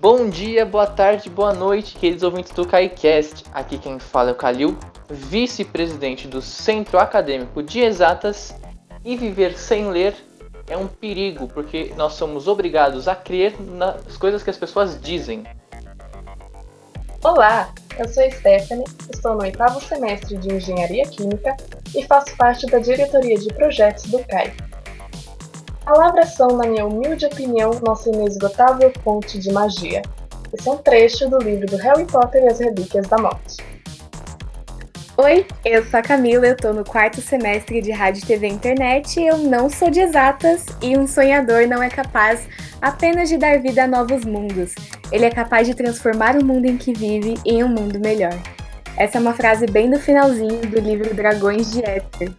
Bom dia, boa tarde, boa noite, queridos ouvintes do KaiCast. Aqui quem fala é o Kalil, vice-presidente do Centro Acadêmico de Exatas. E viver sem ler é um perigo, porque nós somos obrigados a crer nas coisas que as pessoas dizem. Olá, eu sou Stephanie, estou no oitavo semestre de Engenharia Química e faço parte da diretoria de projetos do CAI. Palavras são, na minha humilde opinião, nossa inesgotável fonte de magia. Esse é um trecho do livro do Harry Potter e as Relíquias da Morte. Oi, eu sou a Camila, eu tô no quarto semestre de Rádio TV Internet. Eu não sou de exatas e um sonhador não é capaz apenas de dar vida a novos mundos. Ele é capaz de transformar o mundo em que vive em um mundo melhor. Essa é uma frase bem do finalzinho do livro Dragões de Éter.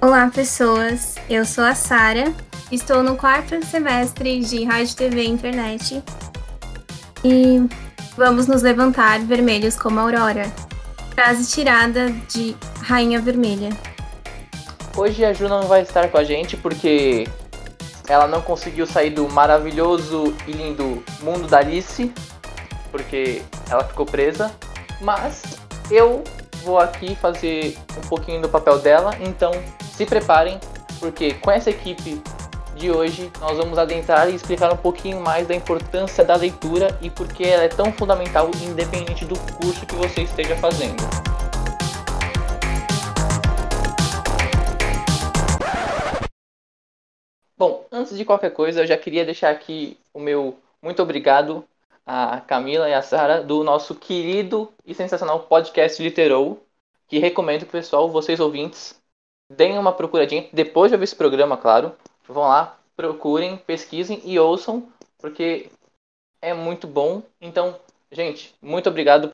Olá, pessoas. Eu sou a Sara. Estou no quarto semestre de Rádio TV Internet. E vamos nos levantar vermelhos como a aurora. Frase tirada de Rainha Vermelha. Hoje a Ju não vai estar com a gente porque ela não conseguiu sair do maravilhoso e lindo mundo da Alice, porque ela ficou presa. Mas eu vou aqui fazer um pouquinho do papel dela, então se preparem, porque com essa equipe de hoje nós vamos adentrar e explicar um pouquinho mais da importância da leitura e por que ela é tão fundamental independente do curso que você esteja fazendo. Bom, antes de qualquer coisa, eu já queria deixar aqui o meu muito obrigado a Camila e a Sara do nosso querido e sensacional podcast Literou, que recomendo que o pessoal, vocês ouvintes, deem uma procuradinha depois de ouvir esse programa, claro, Vão lá, procurem, pesquisem e ouçam, porque é muito bom. Então, gente, muito obrigado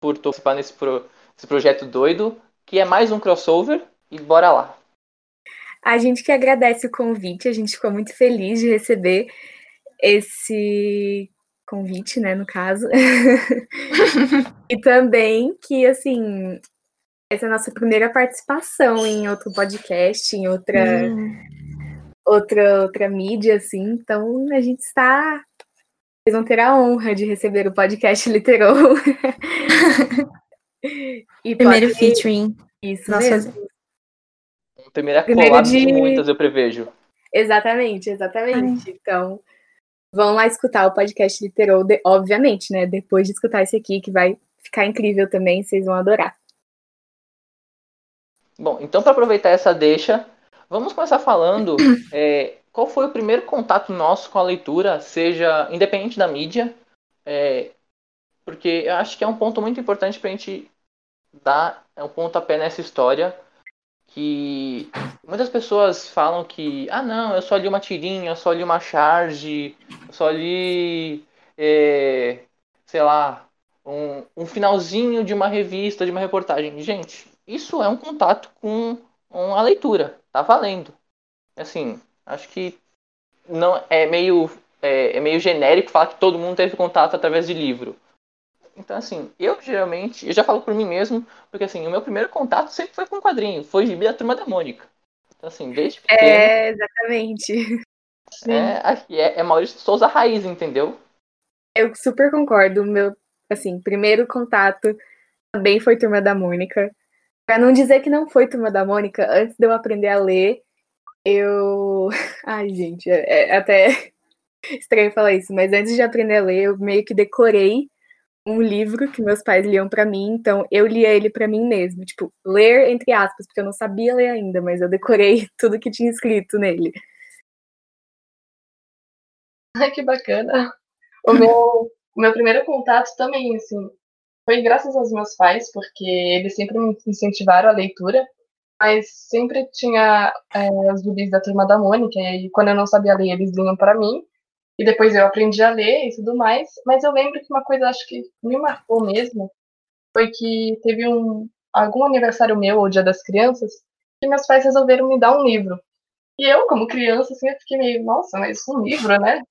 por participar nesse pro, projeto doido, que é mais um crossover, e bora lá. A gente que agradece o convite, a gente ficou muito feliz de receber esse convite, né, no caso. e também que, assim, essa é a nossa primeira participação em outro podcast, em outra, hum. Outra, outra mídia, assim. Então a gente está. Vocês vão ter a honra de receber o podcast Literou. Primeiro pode... featuring. Isso Nossa. mesmo. Primeira Primeiro de... de muitas, eu prevejo. Exatamente, exatamente. Ai. Então, vão lá escutar o podcast Literou, de... obviamente, né? Depois de escutar esse aqui, que vai ficar incrível também, vocês vão adorar. Bom, então para aproveitar essa deixa, vamos começar falando é, qual foi o primeiro contato nosso com a leitura, seja independente da mídia, é, porque eu acho que é um ponto muito importante para a gente dar um pontapé nessa história, que muitas pessoas falam que, ah não, eu só li uma tirinha, eu só li uma charge, eu só li, é, sei lá, um, um finalzinho de uma revista, de uma reportagem. Gente, isso é um contato com a leitura, tá valendo. Assim, acho que não é meio é, é, meio genérico falar que todo mundo teve contato através de livro. Então, assim, eu geralmente, eu já falo por mim mesmo, porque assim, o meu primeiro contato sempre foi com quadrinho, foi gibi da Turma da Mônica. Então, assim, desde pequeno... É, exatamente. É, é, é Maurício Souza Raiz, entendeu? Eu super concordo. Meu, assim, primeiro contato também foi Turma da Mônica. Pra não dizer que não foi Turma da Mônica, antes de eu aprender a ler, eu. Ai, gente, é, é até estranho falar isso, mas antes de aprender a ler, eu meio que decorei um livro que meus pais liam para mim, então eu lia ele para mim mesmo, tipo, ler entre aspas, porque eu não sabia ler ainda, mas eu decorei tudo que tinha escrito nele. Ai, que bacana. O meu, o meu primeiro contato também, assim, foi graças aos meus pais, porque eles sempre me incentivaram a leitura, mas sempre tinha é, os gibis da Turma da Mônica, e quando eu não sabia ler, eles vinham para mim, e depois eu aprendi a ler e tudo mais, mas eu lembro que uma coisa, acho que me marcou mesmo, foi que teve um, algum aniversário meu, ou Dia das Crianças, que meus pais resolveram me dar um livro. E eu, como criança, assim, eu fiquei meio, nossa, mas um livro, né?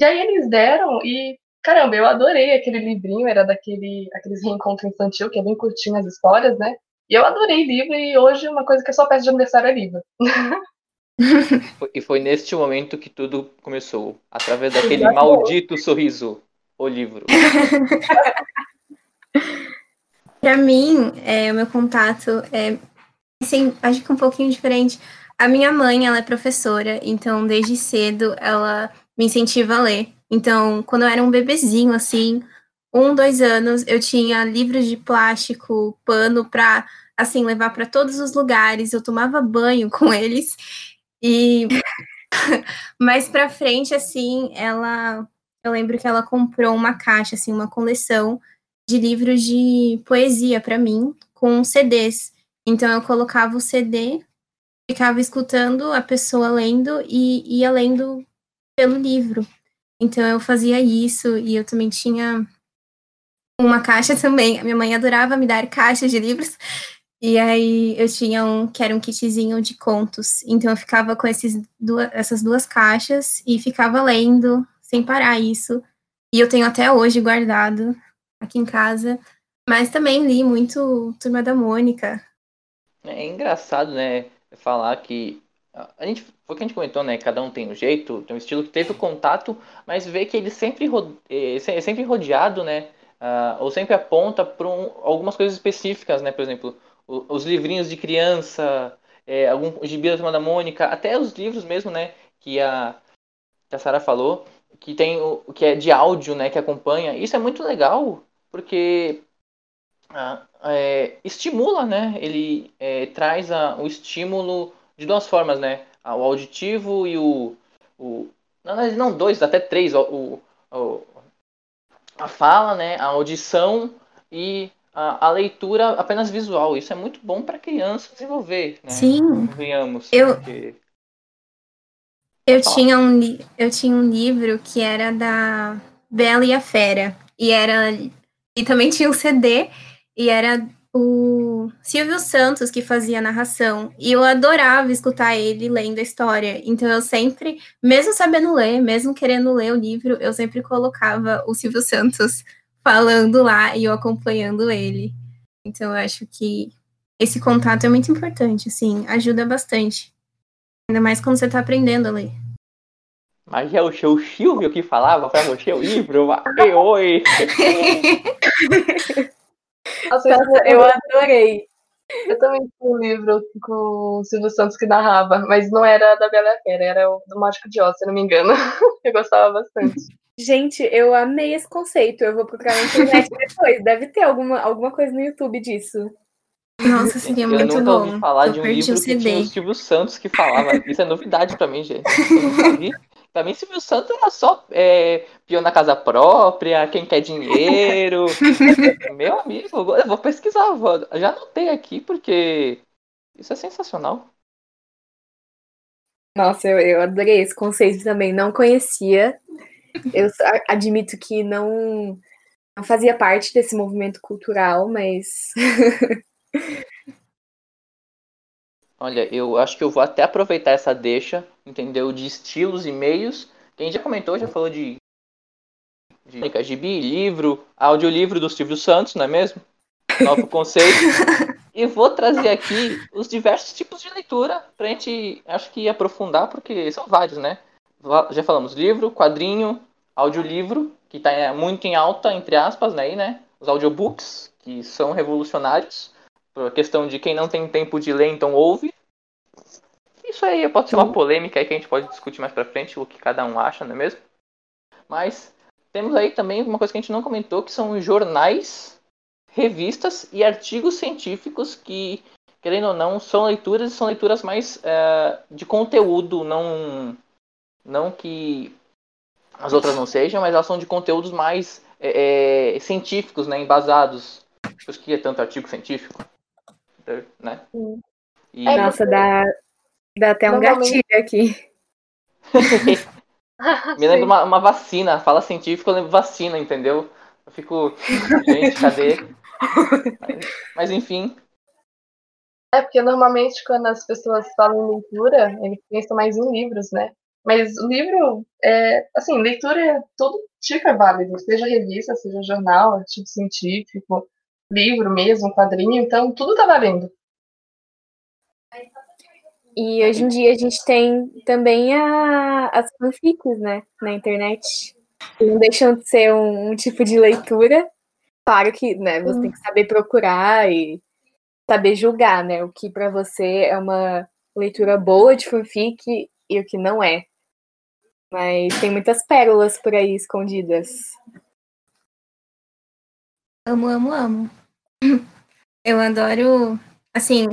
E aí eles deram, e Caramba, eu adorei aquele livrinho, era daquele aqueles reencontro infantil, que é bem curtinho as histórias, né? E eu adorei livro e hoje uma coisa que eu só peço de aniversário é livro. e foi neste momento que tudo começou. Através daquele maldito sorriso. O livro. Para mim, é, o meu contato é assim, acho que um pouquinho diferente. A minha mãe, ela é professora, então desde cedo ela me incentiva a ler. Então, quando eu era um bebezinho, assim, um, dois anos, eu tinha livros de plástico, pano para assim levar para todos os lugares. Eu tomava banho com eles e mais para frente, assim, ela, eu lembro que ela comprou uma caixa, assim, uma coleção de livros de poesia para mim com CDs. Então eu colocava o CD, ficava escutando a pessoa lendo e ia lendo pelo livro. Então eu fazia isso e eu também tinha uma caixa também. A minha mãe adorava me dar caixas de livros. E aí eu tinha um que era um kitzinho de contos. Então eu ficava com esses duas, essas duas caixas e ficava lendo sem parar isso. E eu tenho até hoje guardado aqui em casa. Mas também li muito Turma da Mônica. É engraçado, né? Falar que a gente foi o que a gente comentou, né? Cada um tem um jeito, tem um estilo que teve o contato, mas vê que ele sempre é, é sempre rodeado, né? Uh, ou sempre aponta para um, algumas coisas específicas, né? Por exemplo, o, os livrinhos de criança, é, algum gibi da Turma da Mônica, até os livros mesmo, né? Que a, que a Sara falou, que tem o que é de áudio, né? Que acompanha. Isso é muito legal, porque uh, é, estimula, né? Ele é, traz a, o estímulo de duas formas, né? O auditivo e o. o não, não dois, até três. O, o, a fala, né? A audição e a, a leitura apenas visual. Isso é muito bom para criança desenvolver, né? Sim. Venhamos. Eu, porque... eu, tinha um, eu tinha um livro que era da Bela e a Fera. E era. E também tinha um CD. E era o Silvio Santos que fazia a narração. E eu adorava escutar ele lendo a história. Então eu sempre, mesmo sabendo ler, mesmo querendo ler o livro, eu sempre colocava o Silvio Santos falando lá e eu acompanhando ele. Então eu acho que esse contato é muito importante, assim, ajuda bastante. Ainda mais quando você está aprendendo a ler. Mas é o seu Silvio que falava para você o livro? Oi, oi! Nossa, eu adorei. Eu também tinha um livro com o Silvio Santos que narrava, mas não era da Bela Fera, era o do Mágico de Oz, se não me engano. Eu gostava bastante. Gente, eu amei esse conceito. Eu vou procurar na internet depois. Deve ter alguma, alguma coisa no YouTube disso. Nossa, seria muito bom. Eu nunca ouvi falar eu de um livro que tinha o Silvio Santos que falava. Isso é novidade pra mim, gente. Pra mim, Silvio Santos era só é, peão na casa própria, quem quer dinheiro. Meu amigo, eu vou pesquisar. Vou, já anotei aqui porque isso é sensacional. Nossa, eu, eu adorei esse conceito também. Não conhecia. Eu admito que não, não fazia parte desse movimento cultural, mas. Olha, eu acho que eu vou até aproveitar essa deixa, entendeu? De estilos e meios. Quem já comentou, já falou de, de gibi, livro, audiolivro do Silvio Santos, não é mesmo? Novo conceito. e vou trazer aqui os diversos tipos de leitura pra gente, acho que aprofundar, porque são vários, né? Já falamos livro, quadrinho, audiolivro, que está muito em alta, entre aspas, né? Né? Os audiobooks, que são revolucionários por questão de quem não tem tempo de ler, então ouve. Isso aí pode ser uma polêmica aí que a gente pode discutir mais pra frente, o que cada um acha, não é mesmo? Mas temos aí também uma coisa que a gente não comentou, que são jornais, revistas e artigos científicos que, querendo ou não, são leituras e são leituras mais é, de conteúdo, não, não que as outras não sejam, mas elas são de conteúdos mais é, é, científicos, né, embasados. Por isso que é tanto artigo científico né? E... É, Nossa, dá, dá até um gatilho aqui. Me lembra uma, uma, vacina, fala científico, eu lembro vacina, entendeu? Eu fico, gente, cadê? mas, mas, enfim. É, porque normalmente quando as pessoas falam em leitura, eles pensam mais em livros, né? Mas o livro, é, assim, leitura é todo tipo é válido, seja revista, seja jornal, artigo científico, livro mesmo, quadrinho, então tudo tá valendo. E hoje em dia a gente tem também a, as fanfics, né, na internet. Não deixam de ser um, um tipo de leitura. Claro que, né, você tem que saber procurar e saber julgar, né, o que para você é uma leitura boa de fanfic e o que não é. Mas tem muitas pérolas por aí escondidas. Amo, amo, amo. Eu adoro, assim,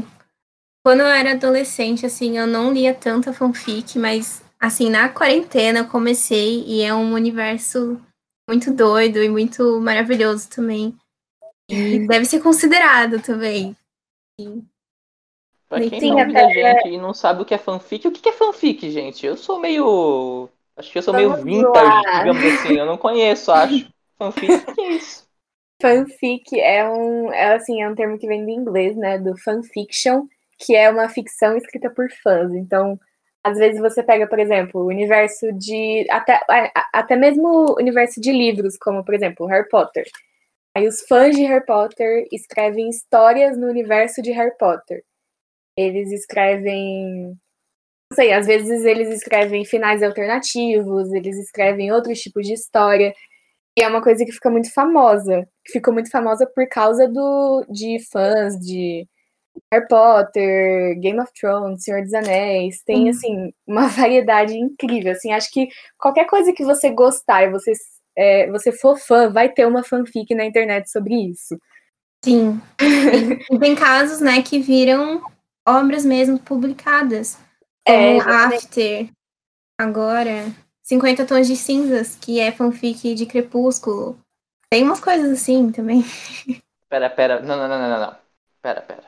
quando eu era adolescente, assim, eu não lia tanta fanfic, mas, assim, na quarentena eu comecei e é um universo muito doido e muito maravilhoso também. E deve ser considerado também. Pra quem Sim, não até... gente e não sabe o que é fanfic, o que é fanfic, gente? Eu sou meio. Acho que eu sou Vamos meio vintage, lá. digamos assim. Eu não conheço, acho. Fanfic, o que é isso? Fanfic é um, é assim, é um termo que vem do inglês, né? Do fanfiction, que é uma ficção escrita por fãs. Então, às vezes você pega, por exemplo, o universo de. Até, até mesmo o universo de livros, como, por exemplo, Harry Potter. Aí os fãs de Harry Potter escrevem histórias no universo de Harry Potter. Eles escrevem. Não sei, às vezes eles escrevem finais alternativos, eles escrevem outros tipos de história. E é uma coisa que fica muito famosa. Ficou muito famosa por causa do, de fãs de Harry Potter, Game of Thrones, Senhor dos Anéis, tem, assim, uma variedade incrível, assim, acho que qualquer coisa que você gostar e você, é, você for fã, vai ter uma fanfic na internet sobre isso. Sim, e tem casos, né, que viram obras mesmo publicadas, como é, After, agora, 50 Tons de Cinzas, que é fanfic de Crepúsculo, tem umas coisas assim também. Pera, pera, não, não, não, não, não, pera, pera.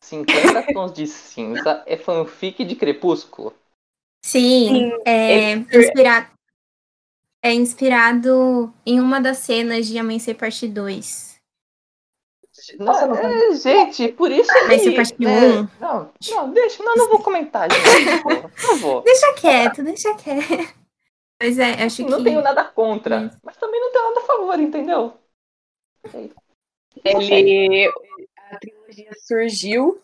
50 tons de cinza é fanfic de Crepúsculo? Sim, é, inspirado, é inspirado em uma das cenas de Amanhecer Parte 2. Nossa, não, é, gente, por isso que... Amanhecer Parte é, 1. Não, não, deixa, não, não vou comentar, gente, por favor. Deixa quieto, deixa quieto. Mas é, acho não que... tenho nada contra, mas também não tenho nada a favor, entendeu? Ele, a trilogia surgiu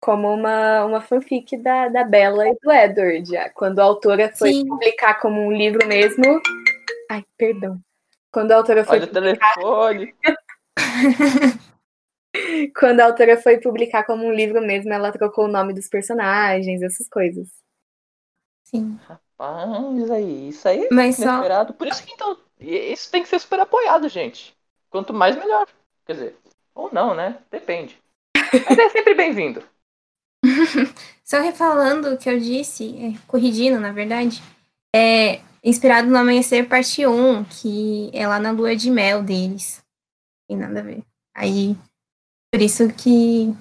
como uma, uma fanfic da, da Bella e do Edward. Quando a autora foi Sim. publicar como um livro mesmo. Ai, perdão. Quando a autora foi. Olha publicar... o telefone. Quando a autora foi publicar como um livro mesmo, ela trocou o nome dos personagens, essas coisas. Sim. Rapaz, aí, isso aí é Mas inesperado. Só... Por isso que então, isso tem que ser super apoiado, gente. Quanto mais, melhor. Quer dizer, ou não, né? Depende. Mas é sempre bem-vindo. Só refalando o que eu disse, é, corrigindo, na verdade, é inspirado no Amanhecer Parte 1, que é lá na lua de mel deles. Tem nada a ver. Aí, por isso que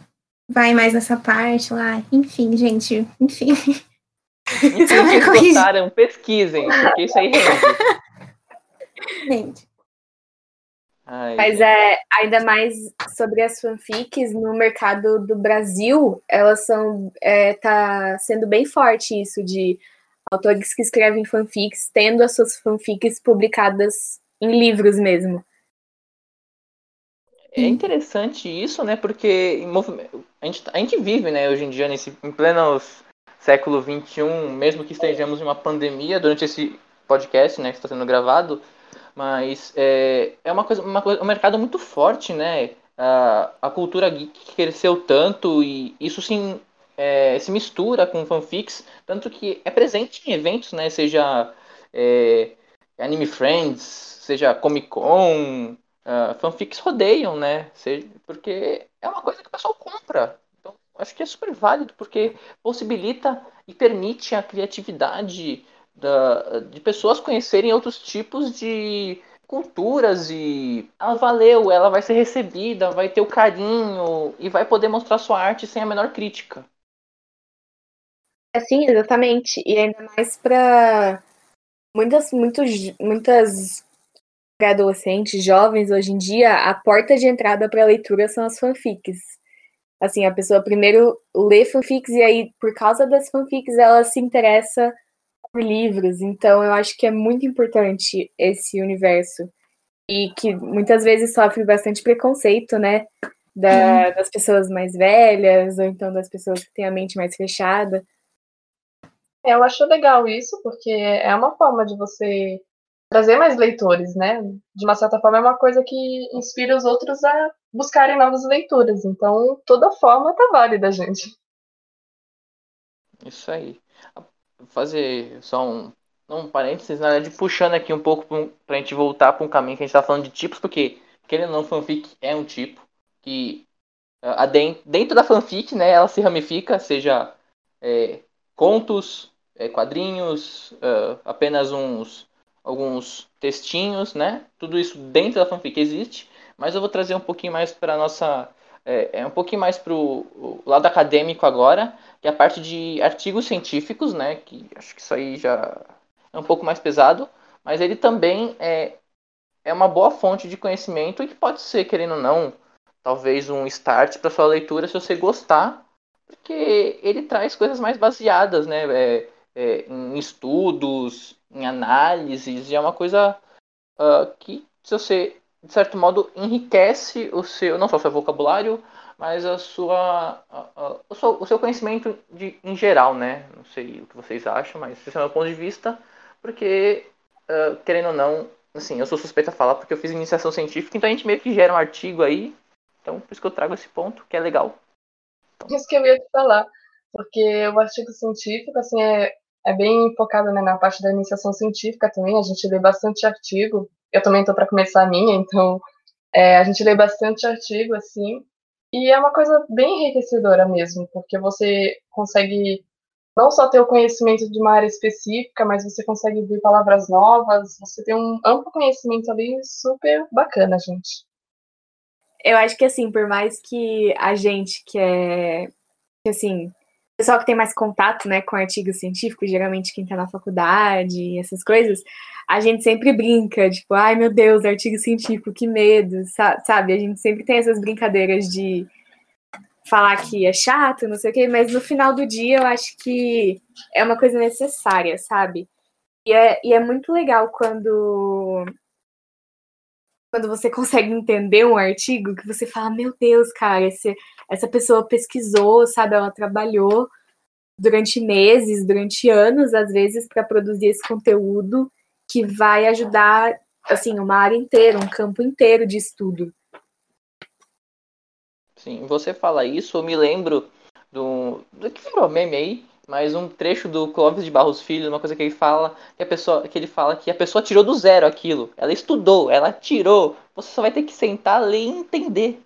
vai mais nessa parte lá. Enfim, gente, enfim. E se vocês gostaram, pesquisem, porque isso aí rende. Mas é ainda mais sobre as fanfics no mercado do Brasil, elas são é, tá sendo bem forte isso de autores que escrevem fanfics tendo as suas fanfics publicadas em livros mesmo. É interessante isso, né? Porque a gente, a gente vive, né, hoje em dia, nesse, em pleno século XXI, mesmo que estejamos em uma pandemia durante esse podcast, né, que está sendo gravado, mas é, é uma coisa, uma coisa, um mercado muito forte, né? A, a cultura geek cresceu tanto e isso sim é, se mistura com fanfics, tanto que é presente em eventos, né? Seja é, Anime Friends, seja Comic Con, uh, fanfics rodeiam, né? Seja, porque é uma coisa que o pessoal compra. Acho que é super válido, porque possibilita e permite a criatividade da, de pessoas conhecerem outros tipos de culturas e ela valeu, ela vai ser recebida, vai ter o carinho e vai poder mostrar sua arte sem a menor crítica. É sim, exatamente. E ainda mais para muitas, muitos, muitas adolescentes, jovens hoje em dia, a porta de entrada para a leitura são as fanfics. Assim, a pessoa primeiro lê fanfics e aí, por causa das fanfics, ela se interessa por livros, então eu acho que é muito importante esse universo. e que muitas vezes sofre bastante preconceito, né? Da, das pessoas mais velhas, ou então das pessoas que têm a mente mais fechada. Eu acho legal isso, porque é uma forma de você trazer mais leitores, né? De uma certa forma, é uma coisa que inspira os outros a buscarem novas leituras. Então, toda forma tá válida, gente. Isso aí. Vou fazer só um, um parênteses, na verdade, puxando aqui um pouco pra gente voltar para um caminho que a gente tá falando de tipos, porque, querendo ou não, fanfic é um tipo que a dentro da fanfic, né, ela se ramifica, seja é, contos, é, quadrinhos, uh, apenas uns alguns textinhos, né? Tudo isso dentro da fanfic existe, mas eu vou trazer um pouquinho mais para nossa é, é, um pouquinho mais para o lado acadêmico agora, que é a parte de artigos científicos, né? Que acho que isso aí já é um pouco mais pesado, mas ele também é, é uma boa fonte de conhecimento e que pode ser, querendo ou não, talvez um start para sua leitura se você gostar, porque ele traz coisas mais baseadas, né? É, é, em estudos, em análises, e é uma coisa uh, que, se você, de certo modo, enriquece o seu, não só o seu vocabulário, mas a sua, o, seu, o seu conhecimento de, em geral, né? Não sei o que vocês acham, mas esse é o meu ponto de vista, porque, uh, querendo ou não, assim, eu sou suspeita a falar porque eu fiz iniciação científica, então a gente meio que gera um artigo aí, então por isso que eu trago esse ponto, que é legal. Então... Isso que eu ia te falar, porque o artigo científico, assim, é, é bem focado né, na parte da iniciação científica também. A gente lê bastante artigo. Eu também estou para começar a minha, então é, a gente lê bastante artigo assim. E é uma coisa bem enriquecedora mesmo, porque você consegue não só ter o conhecimento de uma área específica, mas você consegue ver palavras novas, você tem um amplo conhecimento ali super bacana, gente. Eu acho que assim, por mais que a gente que é que assim, pessoal que tem mais contato, né, com artigos científicos, geralmente quem está na faculdade, essas coisas, a gente sempre brinca, tipo, ai meu Deus, artigo científico, que medo, sabe? A gente sempre tem essas brincadeiras de falar que é chato, não sei o quê, mas no final do dia eu acho que é uma coisa necessária, sabe? E é, e é muito legal quando quando você consegue entender um artigo que você fala, meu Deus, cara, esse, essa pessoa pesquisou, sabe, ela trabalhou durante meses, durante anos, às vezes, para produzir esse conteúdo que vai ajudar, assim, uma área inteira, um campo inteiro de estudo. Sim, você fala isso, eu me lembro do, do que virou meme aí, mas um trecho do Clóvis de Barros Filho, uma coisa que ele fala, que a pessoa, que ele fala que a pessoa tirou do zero aquilo. Ela estudou, ela tirou. Você só vai ter que sentar, ler e entender.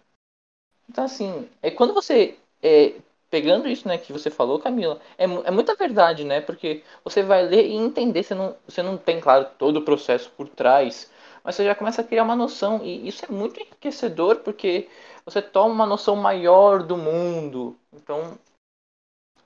Então assim, é quando você é, pegando isso, né, que você falou, Camila, é, é muita verdade, né? Porque você vai ler e entender, você não, você não tem, claro, todo o processo por trás, mas você já começa a criar uma noção e isso é muito enriquecedor porque você toma uma noção maior do mundo. Então,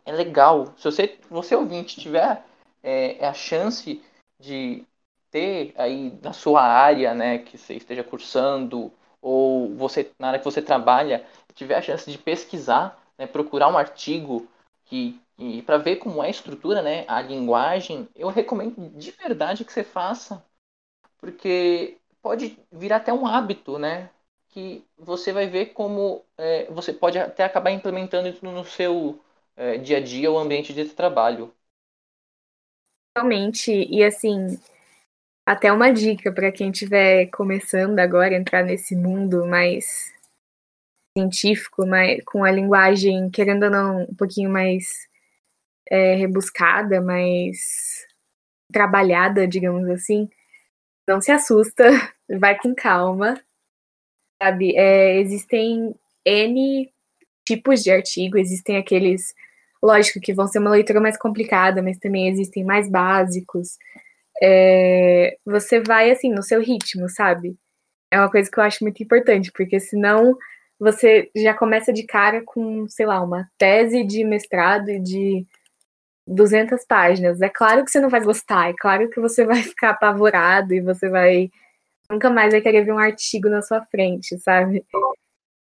é legal. Se você, você ouvinte, tiver é, é, a chance de ter aí na sua área, né, que você esteja cursando, ou você na área que você trabalha, tiver a chance de pesquisar, né, procurar um artigo que e para ver como é a estrutura, né, a linguagem, eu recomendo de verdade que você faça, porque pode virar até um hábito, né, que você vai ver como é, você pode até acabar implementando isso no seu é, dia a dia o ambiente de trabalho. Realmente, e assim, até uma dica para quem estiver começando agora a entrar nesse mundo mais científico, mais, com a linguagem, querendo ou não, um pouquinho mais é, rebuscada, mais trabalhada, digamos assim, não se assusta, vai com calma, sabe? É, existem N tipos de artigo, existem aqueles Lógico que vão ser uma leitura mais complicada, mas também existem mais básicos. É, você vai assim no seu ritmo, sabe? É uma coisa que eu acho muito importante, porque senão você já começa de cara com, sei lá, uma tese de mestrado de 200 páginas. É claro que você não vai gostar, é claro que você vai ficar apavorado e você vai nunca mais vai querer ver um artigo na sua frente, sabe?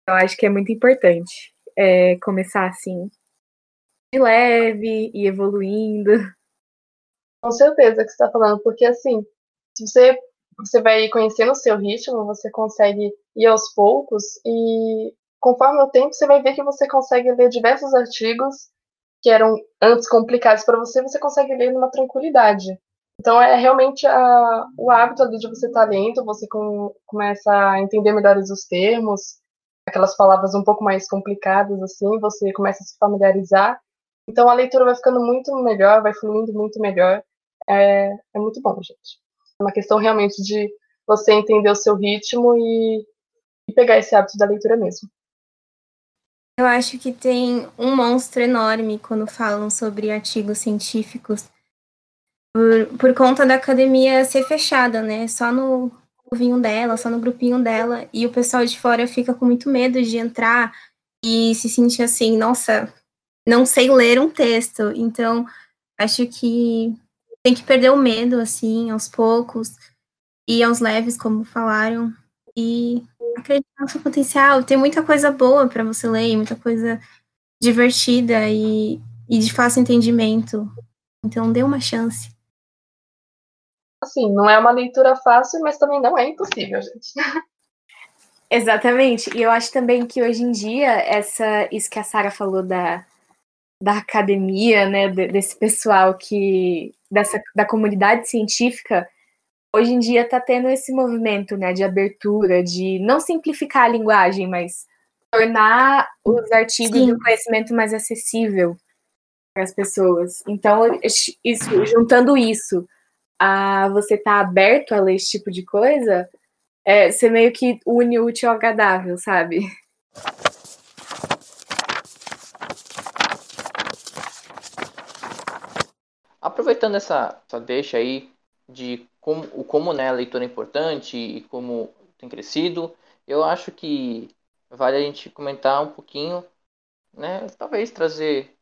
Eu acho que é muito importante é, começar assim, de leve e evoluindo. Com certeza que você está falando, porque assim, se você você vai conhecendo o seu ritmo, você consegue ir aos poucos e conforme o tempo você vai ver que você consegue ler diversos artigos que eram antes complicados para você, você consegue ler numa tranquilidade. Então é realmente a, o hábito ali de você estar tá lendo, você com, começa a entender melhor os termos, aquelas palavras um pouco mais complicadas assim, você começa a se familiarizar. Então a leitura vai ficando muito melhor, vai fluindo muito melhor. É, é muito bom, gente. É uma questão realmente de você entender o seu ritmo e, e pegar esse hábito da leitura mesmo. Eu acho que tem um monstro enorme quando falam sobre artigos científicos, por, por conta da academia ser fechada, né? Só no vinho dela, só no grupinho dela, e o pessoal de fora fica com muito medo de entrar e se sentir assim, nossa, não sei ler um texto. Então, acho que tem que perder o medo, assim, aos poucos, e aos leves, como falaram, e acreditar no seu potencial. Tem muita coisa boa para você ler, muita coisa divertida e, e de fácil entendimento. Então, dê uma chance. Assim, não é uma leitura fácil, mas também não é impossível, gente. Exatamente. E eu acho também que hoje em dia, essa, isso que a Sara falou da, da academia, né, desse pessoal que. Dessa, da comunidade científica, hoje em dia está tendo esse movimento né, de abertura, de não simplificar a linguagem, mas tornar os artigos Sim. de conhecimento mais acessível para as pessoas. Então, isso, juntando isso a você estar tá aberto a ler esse tipo de coisa, é, você meio que une o útil ao agradável, sabe? Aproveitando essa, essa deixa aí de como, o como né, a leitura é importante e como tem crescido, eu acho que vale a gente comentar um pouquinho, né, talvez trazer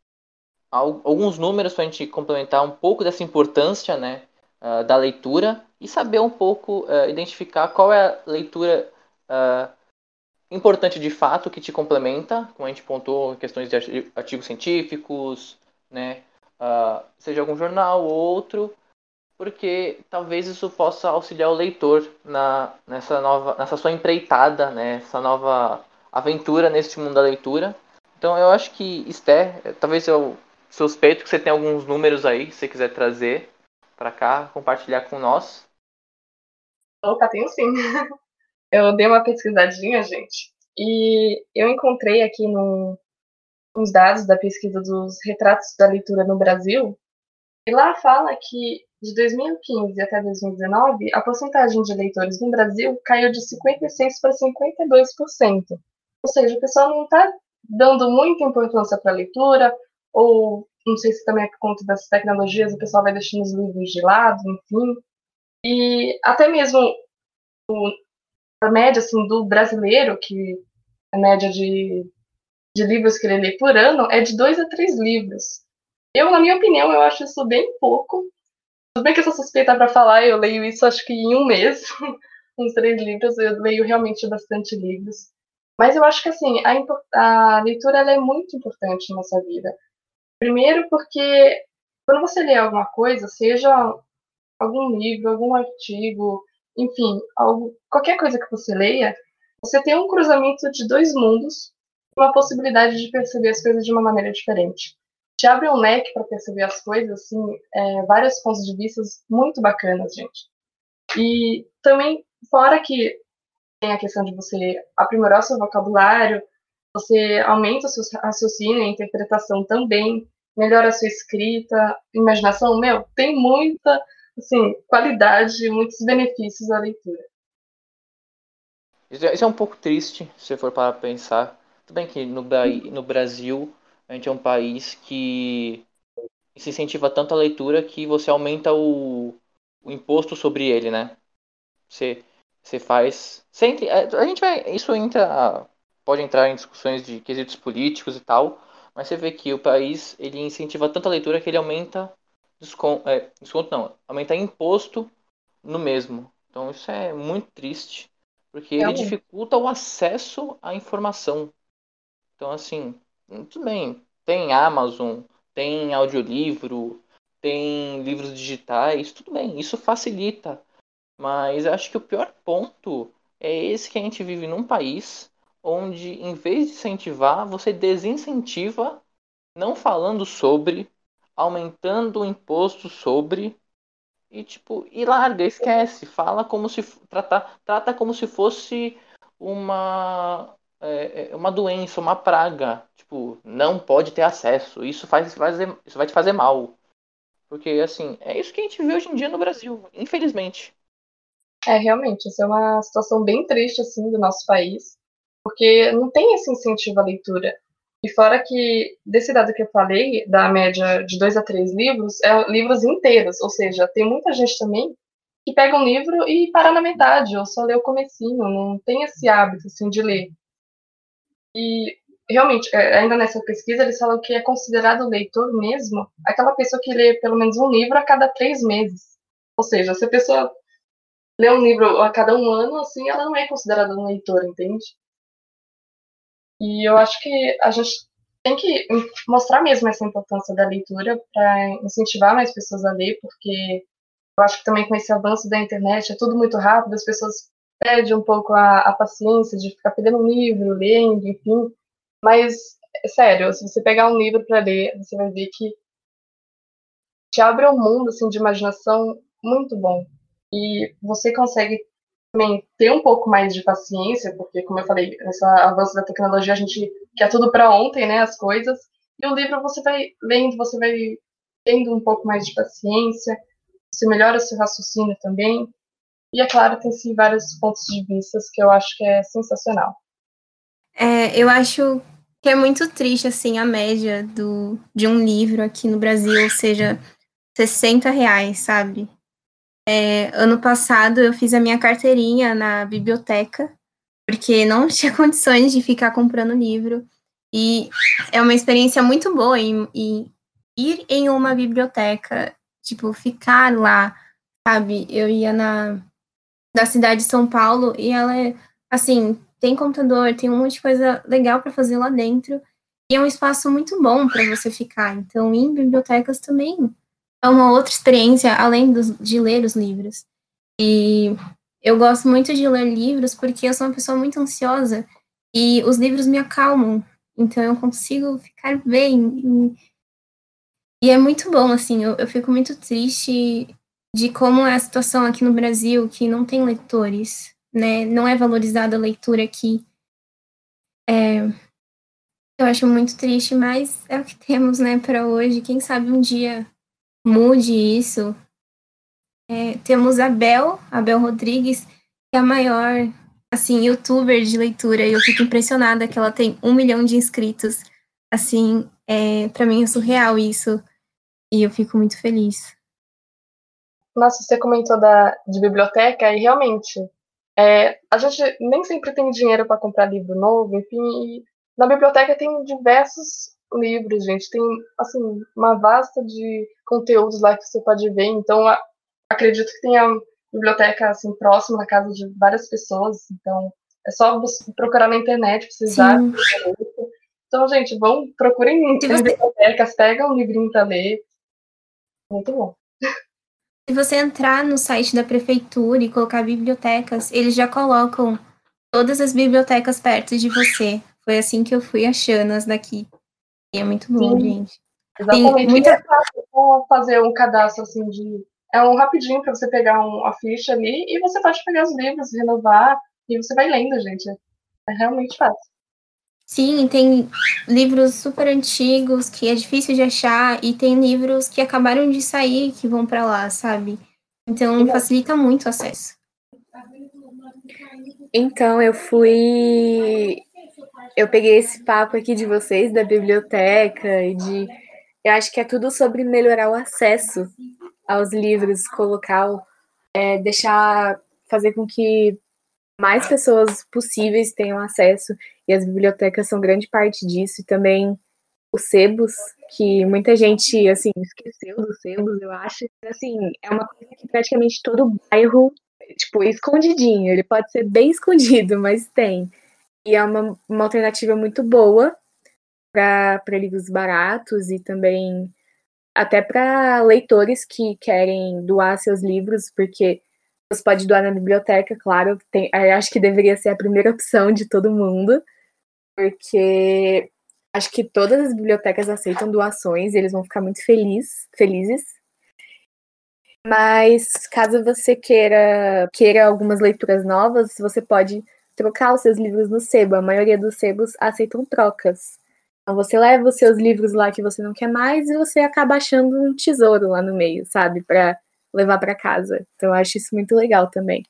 alguns números para a gente complementar um pouco dessa importância né, uh, da leitura e saber um pouco uh, identificar qual é a leitura uh, importante de fato que te complementa, como a gente pontuou questões de artigos científicos, né, seja algum jornal ou outro, porque talvez isso possa auxiliar o leitor na, nessa nova, nessa sua empreitada, né, essa nova aventura neste mundo da leitura. Então eu acho que Esther, talvez eu suspeito que você tem alguns números aí, se você quiser trazer para cá, compartilhar com nós. Opa, tenho sim. Eu dei uma pesquisadinha, gente, e eu encontrei aqui no, uns dados da pesquisa dos retratos da leitura no Brasil, e lá fala que de 2015 até 2019, a porcentagem de leitores no Brasil caiu de 56% para 52%. Ou seja, o pessoal não está dando muita importância para a leitura, ou não sei se também é por conta das tecnologias, o pessoal vai deixando os livros de lado, enfim. E até mesmo o, a média assim, do brasileiro, que a média de, de livros que ele lê por ano é de dois a três livros. Eu, na minha opinião, eu acho isso bem pouco, tudo bem que eu sou suspeita para falar, eu leio isso acho que em um mês, uns três livros, eu leio realmente bastante livros. Mas eu acho que assim, a, a leitura é muito importante na nossa vida. Primeiro porque quando você lê alguma coisa, seja algum livro, algum artigo, enfim, algo, qualquer coisa que você leia, você tem um cruzamento de dois mundos, uma possibilidade de perceber as coisas de uma maneira diferente te abre um leque para perceber as coisas, assim, é, vários pontos de vista muito bacanas, gente. E também, fora que tem a questão de você aprimorar seu vocabulário, você aumenta o seu raciocínio e interpretação também, melhora a sua escrita, imaginação, meu, tem muita, assim, qualidade, muitos benefícios da leitura. Isso é, é um pouco triste, se for para pensar. Tudo bem que no, no Brasil a gente é um país que se incentiva tanto a leitura que você aumenta o, o imposto sobre ele, né? Você, você faz. Sempre, a gente vai. Isso entra. Pode entrar em discussões de quesitos políticos e tal. Mas você vê que o país ele incentiva tanto a leitura que ele aumenta desconto, é, desconto não, aumenta imposto no mesmo. Então isso é muito triste, porque ele dificulta o acesso à informação. Então assim, tudo bem, tem Amazon, tem audiolivro, tem livros digitais, tudo bem, isso facilita. Mas acho que o pior ponto é esse que a gente vive num país onde, em vez de incentivar, você desincentiva, não falando sobre, aumentando o imposto sobre, e tipo, e larga, esquece, fala como se trata, trata como se fosse uma é, é, uma doença, uma praga, tipo, não pode ter acesso, isso faz, fazer, isso vai te fazer mal. Porque assim, é isso que a gente vê hoje em dia no Brasil, infelizmente. É, realmente, essa é uma situação bem triste assim do nosso país, porque não tem esse incentivo à leitura. E fora que, desse dado que eu falei, da média de dois a três livros, é livros inteiros, ou seja, tem muita gente também que pega um livro e para na metade, ou só lê o comecinho, não tem esse hábito, assim, de ler. E, realmente, é, ainda nessa pesquisa, eles falam que é considerado leitor mesmo aquela pessoa que lê pelo menos um livro a cada três meses. Ou seja, se a pessoa lê um livro a cada um ano, assim, ela não é considerada um leitor, entende? E eu acho que a gente tem que mostrar mesmo essa importância da leitura para incentivar mais pessoas a ler, porque eu acho que também com esse avanço da internet é tudo muito rápido, as pessoas perdem um pouco a, a paciência de ficar pegando um livro, lendo, enfim. Mas, sério, se você pegar um livro para ler, você vai ver que te abre um mundo assim, de imaginação muito bom. E você consegue também ter um pouco mais de paciência, porque, como eu falei, nesse avanço da tecnologia, a gente quer tudo para ontem, né, as coisas. E o livro você vai lendo, você vai tendo um pouco mais de paciência, você melhora seu raciocínio também. E, é claro, tem sim vários pontos de vista que eu acho que é sensacional. É, eu acho que é muito triste, assim, a média do, de um livro aqui no Brasil, ou seja, 60 reais, sabe? É, ano passado eu fiz a minha carteirinha na biblioteca, porque não tinha condições de ficar comprando livro. E é uma experiência muito boa em, em ir em uma biblioteca, tipo, ficar lá, sabe? Eu ia na da cidade de São Paulo e ela é, assim, tem computador, tem um monte de coisa legal para fazer lá dentro. E é um espaço muito bom para você ficar. Então, em bibliotecas também é uma outra experiência além dos, de ler os livros. E eu gosto muito de ler livros porque eu sou uma pessoa muito ansiosa e os livros me acalmam. Então eu consigo ficar bem. E, é muito bom, assim, eu, eu fico muito triste de como é a situação aqui no Brasil, que não tem leitores, né? Não é valorizada a leitura aqui. É, eu acho muito triste, mas é o que temos, né, para hoje. Quem sabe um dia mude isso. É, temos a Bel, a Bel Rodrigues, que é a maior, assim, youtuber de leitura, e eu fico impressionada que ela tem um milhão de inscritos. Assim, é, para mim é surreal isso, e eu fico muito feliz. Nossa, você comentou da, de biblioteca, e realmente, é, a gente nem sempre tem dinheiro para comprar livro novo, enfim, e na biblioteca tem diversos livros, gente. Tem, assim, uma vasta de conteúdos lá que você pode ver. Então, acredito que tenha biblioteca, assim, próxima na casa de várias pessoas. Então, é só procurar na internet, precisar. Então, gente, vão, procurem você... bibliotecas, pegam um livrinho para ler. Muito bom. Se você entrar no site da prefeitura e colocar bibliotecas, eles já colocam todas as bibliotecas perto de você. Foi assim que eu fui achando as daqui é muito bom, Sim. gente. Exatamente. Tem muita... É fácil fazer um cadastro assim de. É um rapidinho para você pegar um, a ficha ali e você pode pegar os livros, renovar e você vai lendo, gente. É realmente fácil. Sim, tem livros super antigos que é difícil de achar e tem livros que acabaram de sair que vão para lá, sabe? Então facilita muito o acesso. Então eu fui eu peguei esse papo aqui de vocês, da biblioteca, e de. Eu acho que é tudo sobre melhorar o acesso aos livros, colocar, é, deixar, fazer com que mais pessoas possíveis tenham acesso, e as bibliotecas são grande parte disso, e também os sebos, que muita gente, assim, esqueceu dos sebos, eu acho. Assim, é uma coisa que praticamente todo bairro, tipo, escondidinho, ele pode ser bem escondido, mas tem. E é uma, uma alternativa muito boa para livros baratos e também até para leitores que querem doar seus livros, porque Você pode doar na biblioteca, claro. Tem, acho que deveria ser a primeira opção de todo mundo, porque acho que todas as bibliotecas aceitam doações e eles vão ficar muito feliz, felizes. Mas caso você queira, queira algumas leituras novas, você pode trocar os seus livros no sebo. A maioria dos sebos aceitam trocas. Então você leva os seus livros lá que você não quer mais e você acaba achando um tesouro lá no meio, sabe, para levar para casa. Então eu acho isso muito legal também.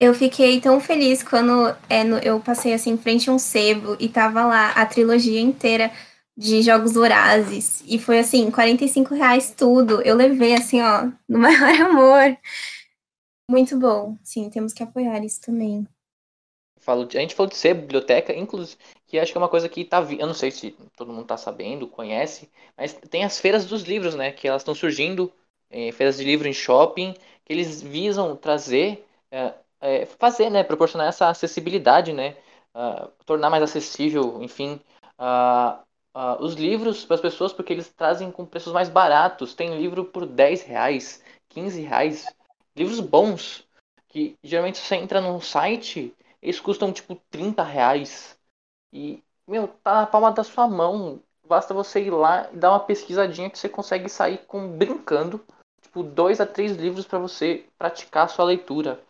Eu fiquei tão feliz quando é, no, eu passei assim em frente a um sebo e tava lá a trilogia inteira de Jogos Vorazes. E foi assim, 45 reais tudo. Eu levei assim, ó, no maior amor. Muito bom. Sim, temos que apoiar isso também. Falo de, a gente falou de ser biblioteca, inclusive, que acho que é uma coisa que tá. Eu não sei se todo mundo tá sabendo, conhece, mas tem as feiras dos livros, né? Que elas estão surgindo, é, feiras de livro em shopping, que eles visam trazer, é, é, fazer, né? Proporcionar essa acessibilidade, né? Uh, tornar mais acessível, enfim, uh, uh, os livros para as pessoas, porque eles trazem com preços mais baratos. Tem livro por 10 reais, 15 reais, livros bons, que geralmente você entra num site eles custam tipo 30 reais. E, meu, tá na palma da sua mão. Basta você ir lá e dar uma pesquisadinha que você consegue sair com brincando. Tipo, dois a três livros para você praticar a sua leitura.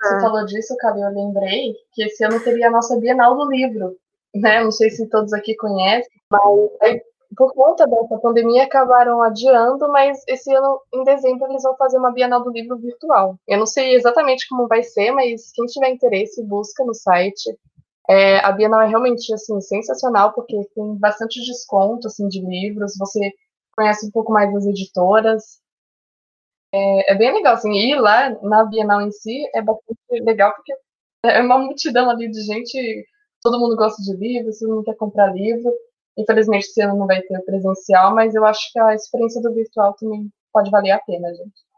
Você ah. falou disso, cara, eu lembrei que esse ano teria a nossa Bienal do Livro. Né? Não sei se todos aqui conhecem, mas por conta dessa pandemia, acabaram adiando, mas esse ano, em dezembro, eles vão fazer uma Bienal do Livro virtual. Eu não sei exatamente como vai ser, mas quem tiver interesse, busca no site. É, a Bienal é realmente assim, sensacional, porque tem bastante desconto assim, de livros, você conhece um pouco mais das editoras. É, é bem legal, assim, ir lá na Bienal em si é bastante legal, porque é uma multidão ali de gente, todo mundo gosta de livros, todo mundo quer comprar livro. Infelizmente, esse ano não vai ter presencial, mas eu acho que a experiência do virtual também pode valer a pena, gente.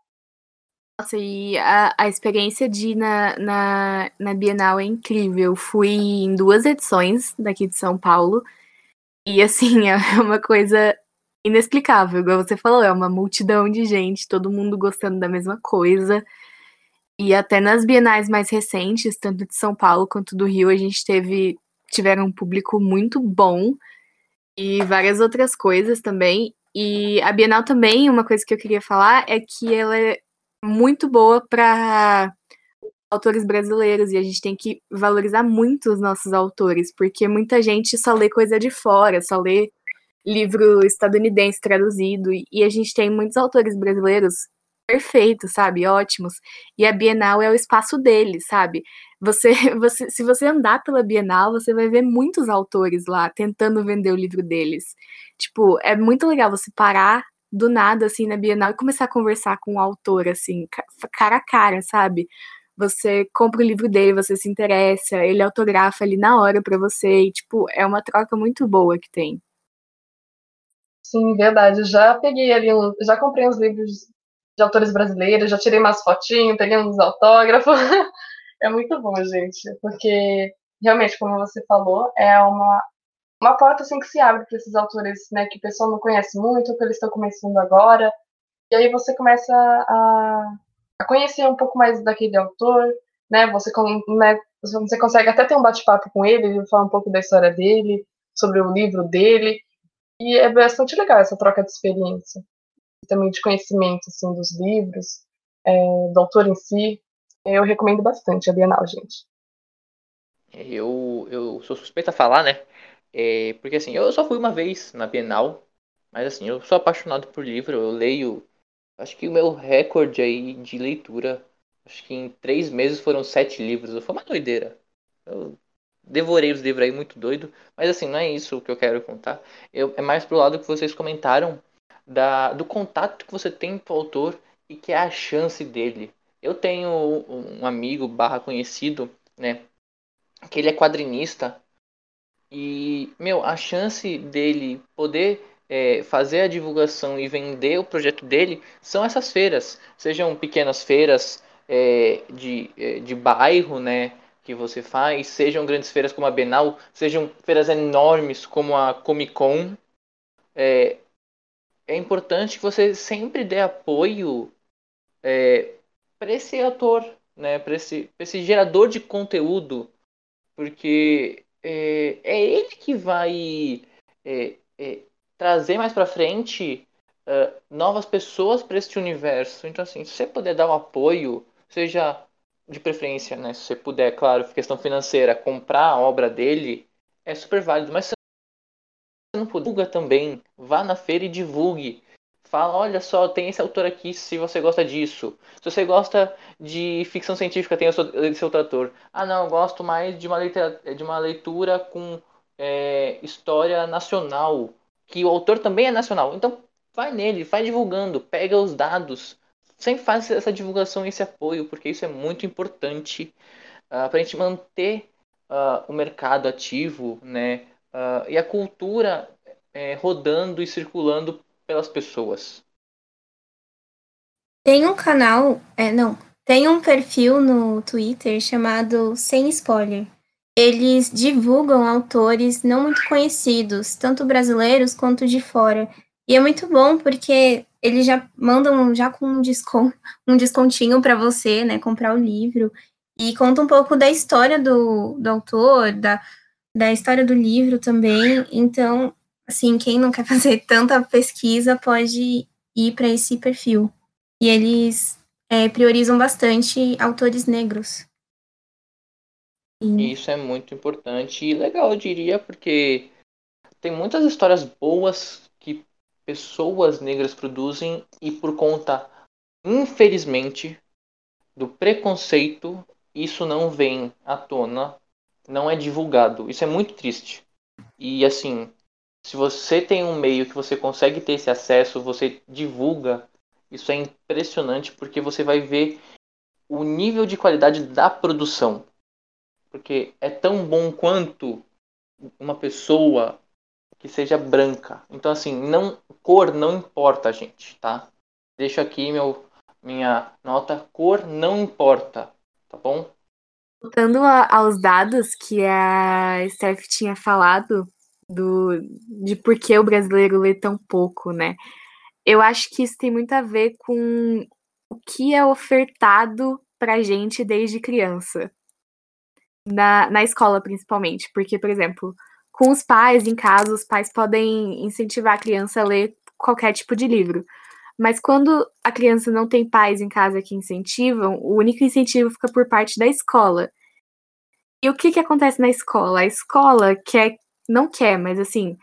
Nossa, e a, a experiência de ir na, na, na Bienal é incrível. Fui em duas edições daqui de São Paulo. E assim, é uma coisa inexplicável, igual você falou, é uma multidão de gente, todo mundo gostando da mesma coisa. E até nas bienais mais recentes, tanto de São Paulo quanto do Rio, a gente teve tiveram um público muito bom e várias outras coisas também. E a Bienal também, uma coisa que eu queria falar é que ela é muito boa para autores brasileiros e a gente tem que valorizar muito os nossos autores, porque muita gente só lê coisa de fora, só lê livro estadunidense traduzido e a gente tem muitos autores brasileiros perfeitos, sabe? Ótimos. E a Bienal é o espaço deles, sabe? Você, você, se você andar pela Bienal, você vai ver muitos autores lá tentando vender o livro deles. Tipo, é muito legal você parar do nada, assim, na Bienal e começar a conversar com o autor, assim, cara a cara, sabe? Você compra o livro dele, você se interessa, ele autografa ali na hora para você e, tipo, é uma troca muito boa que tem. Sim, verdade. Já peguei ali, um, já comprei uns livros de autores brasileiros, já tirei umas fotinhas, peguei uns autógrafos. é muito bom, gente, porque realmente, como você falou, é uma, uma porta assim que se abre para esses autores, né, que o pessoal não conhece muito, que eles estão começando agora. E aí você começa a, a conhecer um pouco mais daquele autor, né? Você, né, você consegue até ter um bate-papo com ele, falar um pouco da história dele, sobre o livro dele. E é bastante legal essa troca de experiência também de conhecimento assim, dos livros, é, do autor em si. Eu recomendo bastante a Bienal, gente. Eu, eu sou suspeita a falar, né? É, porque assim, eu só fui uma vez na Bienal, mas assim, eu sou apaixonado por livro, eu leio. Acho que o meu recorde aí de leitura, acho que em três meses foram sete livros. Foi uma doideira. Eu devorei os livros aí, muito doido. Mas assim, não é isso que eu quero contar. Eu, é mais pro lado que vocês comentaram da, do contato que você tem com o autor e que é a chance dele. Eu tenho um amigo barra conhecido, né? Que ele é quadrinista. E, meu, a chance dele poder é, fazer a divulgação e vender o projeto dele são essas feiras. Sejam pequenas feiras é, de, é, de bairro, né? Que você faz, sejam grandes feiras como a Bienal, sejam feiras enormes como a Comic Con. É, é importante que você sempre dê apoio é, para esse autor, né, para esse, esse gerador de conteúdo, porque é, é ele que vai é, é, trazer mais para frente uh, novas pessoas para este universo. Então, assim, se você puder dar um apoio, seja de preferência, né, se você puder, claro, questão financeira, comprar a obra dele, é super válido. Mas se você não puder, divulga também, vá na feira e divulgue. Fala, olha só, tem esse autor aqui se você gosta disso. Se você gosta de ficção científica, tem esse outro autor. Ah, não, eu gosto mais de uma leitura, de uma leitura com é, história nacional, que o autor também é nacional. Então, vai nele, vai divulgando, pega os dados. Sempre faz essa divulgação e esse apoio, porque isso é muito importante uh, ah, para a gente manter uh, o mercado ativo, né? Uh, e a cultura é, rodando e circulando pelas pessoas. Tem um canal, é, não, tem um perfil no Twitter chamado Sem Spoiler. Eles divulgam autores não muito conhecidos, tanto brasileiros quanto de fora. E é muito bom porque eles já mandam já com um, desconto, um descontinho para você, né, comprar o livro. E conta um pouco da história do, do autor, da, da história do livro também. Então, assim, quem não quer fazer tanta pesquisa pode ir para esse perfil. E eles é, priorizam bastante autores negros. Isso é muito importante e legal, eu diria, porque tem muitas histórias boas pessoas negras produzem e por conta, infelizmente, do preconceito, isso não vem à tona, não é divulgado. Isso é muito triste. E assim, se você tem um meio que você consegue ter esse acesso, você divulga, isso é impressionante porque você vai ver o nível de qualidade da produção. Porque é tão bom quanto uma pessoa que seja branca. Então assim, não cor não importa, gente, tá? Deixo aqui meu minha nota, cor não importa, tá bom? Voltando aos dados que a Steph tinha falado, do, de por que o brasileiro lê tão pouco, né? Eu acho que isso tem muito a ver com o que é ofertado pra gente desde criança. Na, na escola, principalmente. Porque, por exemplo, com os pais em casa, os pais podem incentivar a criança a ler qualquer tipo de livro. Mas quando a criança não tem pais em casa que incentivam, o único incentivo fica por parte da escola. E o que, que acontece na escola? A escola quer não quer, mas assim,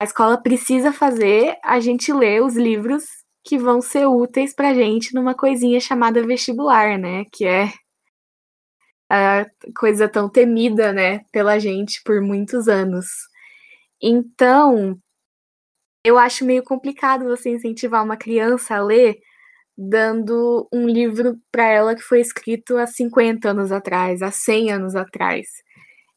a escola precisa fazer a gente ler os livros que vão ser úteis pra gente numa coisinha chamada vestibular, né? Que é a coisa tão temida, né, pela gente por muitos anos. Então, eu acho meio complicado você incentivar uma criança a ler dando um livro para ela que foi escrito há 50 anos atrás, há 100 anos atrás.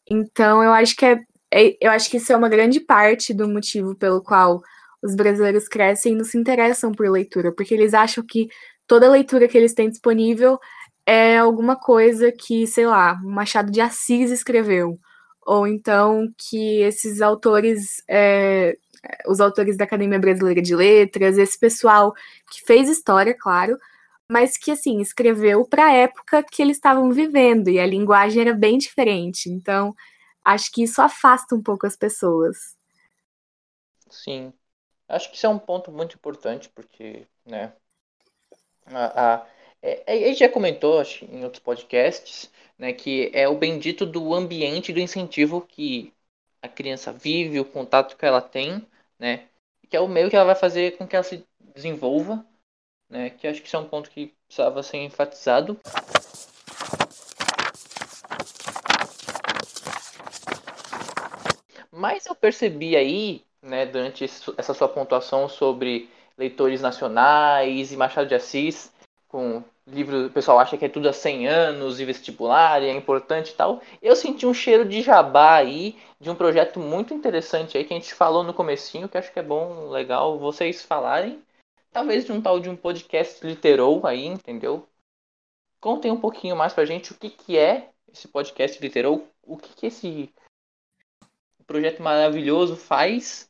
Então, eu acho que é é, eu acho que isso é uma grande parte do motivo pelo qual os brasileiros crescem e não se interessam por leitura, porque eles acham que toda leitura que eles têm disponível é alguma coisa que, sei lá, Machado de Assis escreveu, ou então que esses autores, é, os autores da Academia Brasileira de Letras, esse pessoal que fez história, claro, mas que assim escreveu para a época que eles estavam vivendo e a linguagem era bem diferente. Então, acho que isso afasta um pouco as pessoas. Sim. Acho que isso é um ponto muito importante, porque, né, a, a, é, a gente já comentou acho, em outros podcasts, né, que é o bendito do ambiente do incentivo que a criança vive, o contato que ela tem, né, que é o meio que ela vai fazer com que ela se desenvolva, né, que acho que isso é um ponto que precisava ser enfatizado. Mas eu percebi aí, né, durante essa sua pontuação sobre leitores nacionais e Machado de Assis, com livro, o pessoal acha que é tudo há 100 anos e vestibular, e é importante e tal. Eu senti um cheiro de jabá aí, de um projeto muito interessante aí, que a gente falou no comecinho, que acho que é bom, legal vocês falarem. Talvez de um tal de um podcast literou aí, entendeu? Contem um pouquinho mais pra gente o que, que é esse podcast literou, o que, que esse projeto maravilhoso faz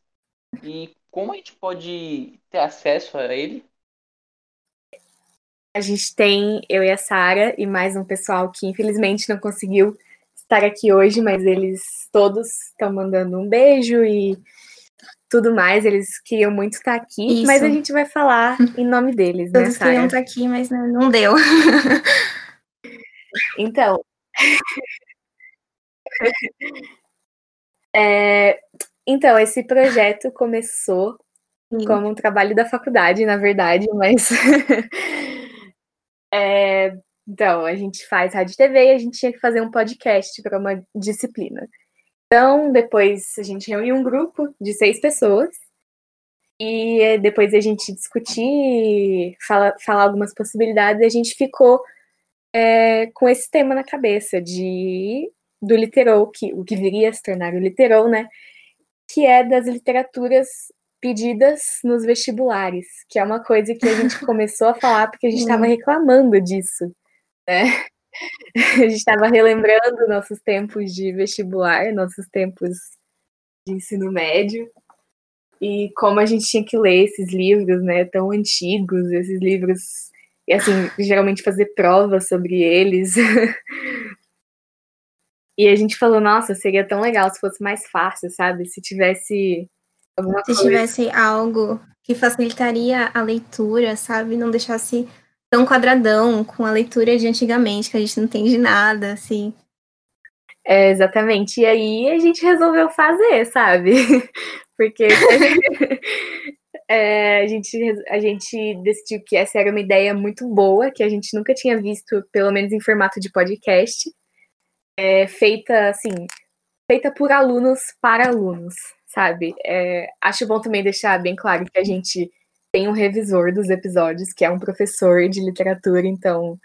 e como a gente pode ter acesso a ele? A gente tem eu e a Sara e mais um pessoal que infelizmente não conseguiu estar aqui hoje, mas eles todos estão mandando um beijo e tudo mais. Eles queriam muito estar aqui, Isso. mas a gente vai falar em nome deles, né, Todos queriam estar aqui, mas não, não deu. então. é, então, esse projeto começou Sim. como um trabalho da faculdade, na verdade, mas. É, então, a gente faz rádio e TV e a gente tinha que fazer um podcast para uma disciplina. Então, depois a gente reuniu um grupo de seis pessoas e depois a gente discutir, falar, falar algumas possibilidades, e a gente ficou é, com esse tema na cabeça de do literou, que, o que viria a se tornar o literou, né? Que é das literaturas pedidas nos vestibulares, que é uma coisa que a gente começou a falar porque a gente estava reclamando disso, né? A gente estava relembrando nossos tempos de vestibular, nossos tempos de ensino médio, e como a gente tinha que ler esses livros, né, tão antigos, esses livros, e assim, geralmente fazer provas sobre eles. e a gente falou, nossa, seria tão legal se fosse mais fácil, sabe? Se tivesse alguma se coisa. Se tivesse algo que facilitaria a leitura, sabe? Não deixasse tão quadradão com a leitura de antigamente, que a gente não entende nada, assim. É, exatamente. E aí a gente resolveu fazer, sabe? Porque é, a, gente, a gente decidiu que essa era uma ideia muito boa, que a gente nunca tinha visto, pelo menos em formato de podcast. É, feita, assim, feita por alunos para alunos, sabe? É, acho bom também deixar bem claro que a gente tem um revisor dos episódios, que é um professor de literatura, então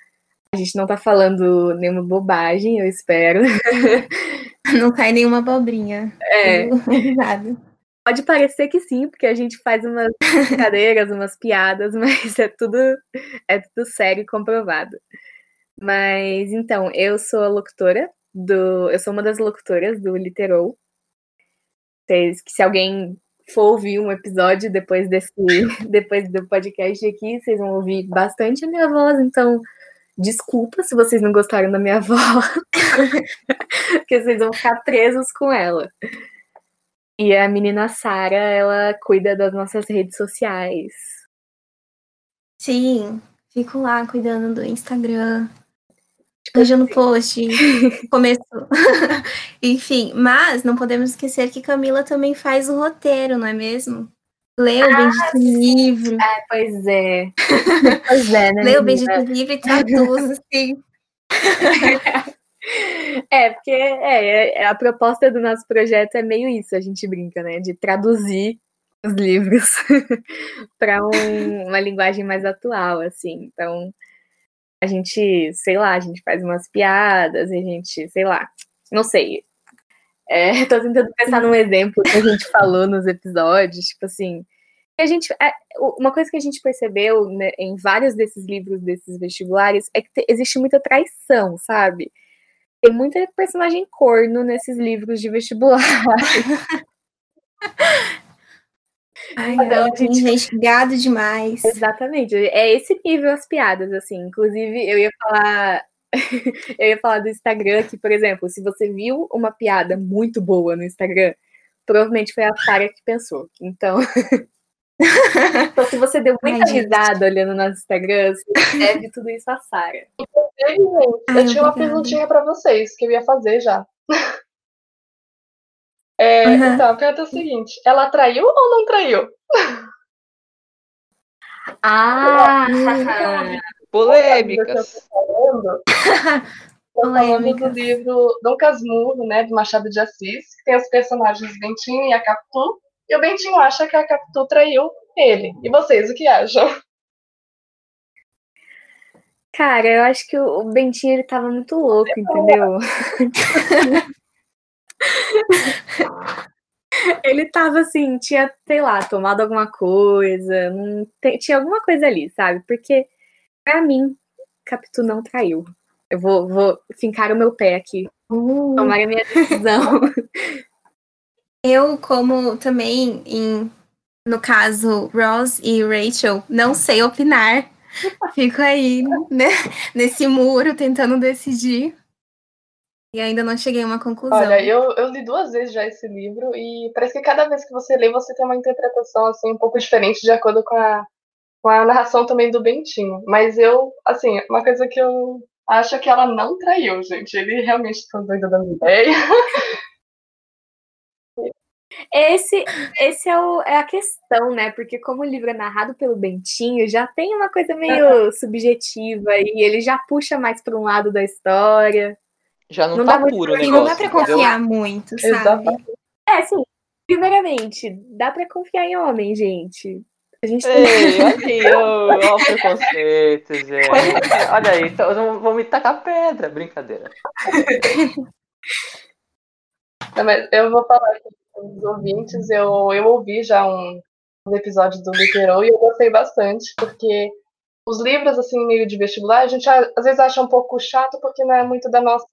a gente não tá falando nenhuma bobagem, eu espero. Não cai nenhuma abobrinha. É. Pode parecer que sim, porque a gente faz umas brincadeiras, umas piadas, mas é tudo, é tudo sério e comprovado. Mas então, eu sou a locutora do. Eu sou uma das locutoras do Literou. Se, se alguém for ouvir um episódio depois desse, depois do podcast aqui, vocês vão ouvir bastante a minha voz, então desculpa se vocês não gostaram da minha voz, porque vocês vão ficar presos com ela. E a menina Sara, ela cuida das nossas redes sociais. Sim, fico lá cuidando do Instagram, Hoje no post, começou. Enfim, mas não podemos esquecer que Camila também faz o roteiro, não é mesmo? Lê o ah, bendito livro. Ah, pois é. pois é, né? Lê o bendito livro e traduz, assim. É, porque é, é, a proposta do nosso projeto é meio isso, a gente brinca, né? De traduzir os livros para um, uma linguagem mais atual, assim. Então, a gente, sei lá, a gente faz umas piadas, a gente, sei lá, não sei. É, tô tentando pensar num exemplo que a gente falou nos episódios, tipo assim. A gente, é, uma coisa que a gente percebeu né, em vários desses livros, desses vestibulares, é que te, existe muita traição, sabe? Tem muita personagem corno nesses livros de vestibular. Ai, então, a gente... investigado demais. Exatamente. É esse nível as piadas, assim. Inclusive, eu ia falar. eu ia falar do Instagram que, por exemplo, se você viu uma piada muito boa no Instagram, provavelmente foi a Sara que pensou. Então. então, se você deu muita Ai, risada olhando no Instagram, você deve tudo isso a Sara. eu tinha uma perguntinha para vocês que eu ia fazer já. É, uhum. Então, a pergunta é o seguinte: ela traiu ou não traiu? Ah! Polêmicas. Estou falando do livro Dom Casmurro, né, do Machado de Assis, que tem os personagens Bentinho e a Capitu, e o Bentinho acha que a Capitu traiu ele. E vocês, o que acham? Cara, eu acho que o Bentinho ele tava muito louco, entendeu? ele tava assim, tinha, sei lá, tomado alguma coisa, tinha alguma coisa ali, sabe? Porque, pra mim, Capitu não traiu. Eu vou, vou fincar o meu pé aqui, uh. tomar a minha decisão. Eu, como também, em, no caso, Ross e Rachel, não sei opinar Fico aí, né, nesse muro, tentando decidir. E ainda não cheguei a uma conclusão. Olha, eu, eu li duas vezes já esse livro e parece que cada vez que você lê, você tem uma interpretação assim um pouco diferente de acordo com a, com a narração também do Bentinho. Mas eu, assim, uma coisa que eu acho é que ela não traiu, gente. Ele realmente tá doido da minha ideia. Esse, esse é, o, é a questão, né? Porque como o livro é narrado pelo Bentinho, já tem uma coisa meio subjetiva e ele já puxa mais para um lado da história. Já não, não tá puro o negócio. Não dá pra confiar entendeu? muito, sabe? Exatamente. É, sim. Primeiramente, dá pra confiar em homem, gente. A gente Ei, olha aí, ó, o preconceito, gente. Olha aí, então vou me tacar pedra, brincadeira. eu vou falar aqui com os ouvintes, eu, eu ouvi já um, um episódio do Literou e eu gostei bastante, porque os livros, assim, meio de vestibular, a gente às vezes acha um pouco chato porque não é muito da nossa,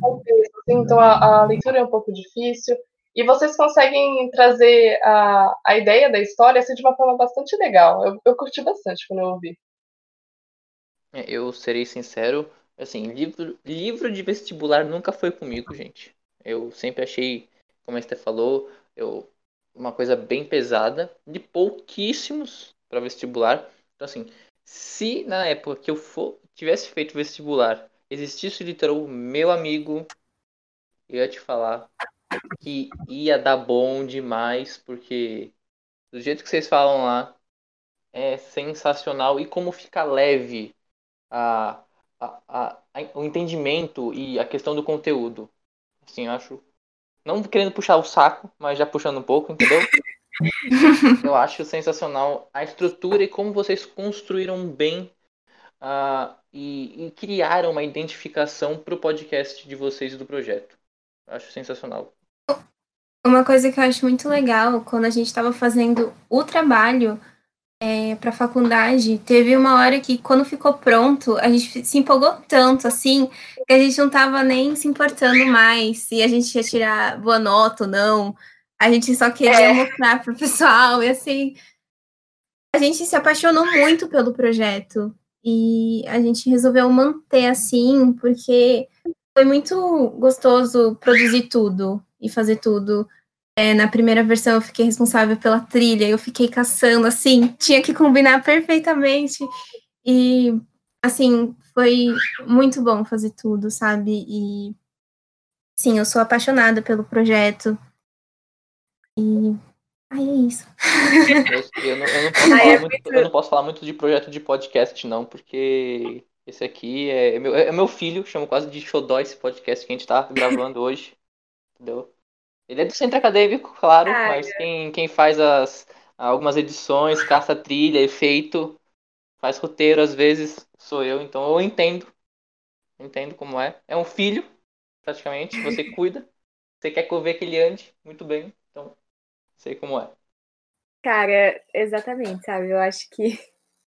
contexto, assim, então a, a, leitura é um pouco difícil. E vocês conseguem trazer a, a ideia da história assim, de uma forma bastante legal. Eu, eu curti bastante quando eu ouvi. É, eu serei sincero, assim, livro, livro de vestibular nunca foi comigo, gente. Eu sempre achei, como a Esther falou, eu, uma coisa bem pesada, de pouquíssimos para vestibular. Então, assim, se na época que eu for, tivesse feito vestibular, existisse o meu amigo, eu ia te falar que ia dar bom demais, porque do jeito que vocês falam lá, é sensacional. E como fica leve a, a, a, a, o entendimento e a questão do conteúdo. Assim, eu acho. Não querendo puxar o saco, mas já puxando um pouco, entendeu? Eu acho sensacional a estrutura e como vocês construíram bem uh, e, e, criaram uma identificação para o podcast de vocês e do projeto. Eu acho sensacional. Uma coisa que eu acho muito legal, quando a gente estava fazendo o trabalho é, para a faculdade, teve uma hora que, quando ficou pronto, a gente se empolgou tanto, assim, que a gente não estava nem se importando mais se a gente ia tirar boa nota ou não a gente só queria é. mostrar pro pessoal e assim. A gente se apaixonou muito pelo projeto e a gente resolveu manter assim, porque foi muito gostoso produzir tudo e fazer tudo. É, na primeira versão eu fiquei responsável pela trilha, eu fiquei caçando assim, tinha que combinar perfeitamente. E assim, foi muito bom fazer tudo, sabe? E sim, eu sou apaixonada pelo projeto. E aí é isso. Eu, não, eu, não posso falar muito, eu não posso falar muito de projeto de podcast, não, porque esse aqui é, é meu, é meu filho, chamo quase de Xodó esse podcast que a gente tá gravando hoje. Entendeu? Ele é do centro acadêmico, claro, Ai, mas quem, quem faz as, algumas edições, caça trilha, efeito, faz roteiro às vezes, sou eu, então eu entendo. Entendo como é. É um filho, praticamente, você cuida. Você quer que eu veja que ele ande, muito bem. Sei como é. Cara, exatamente, sabe? Eu acho que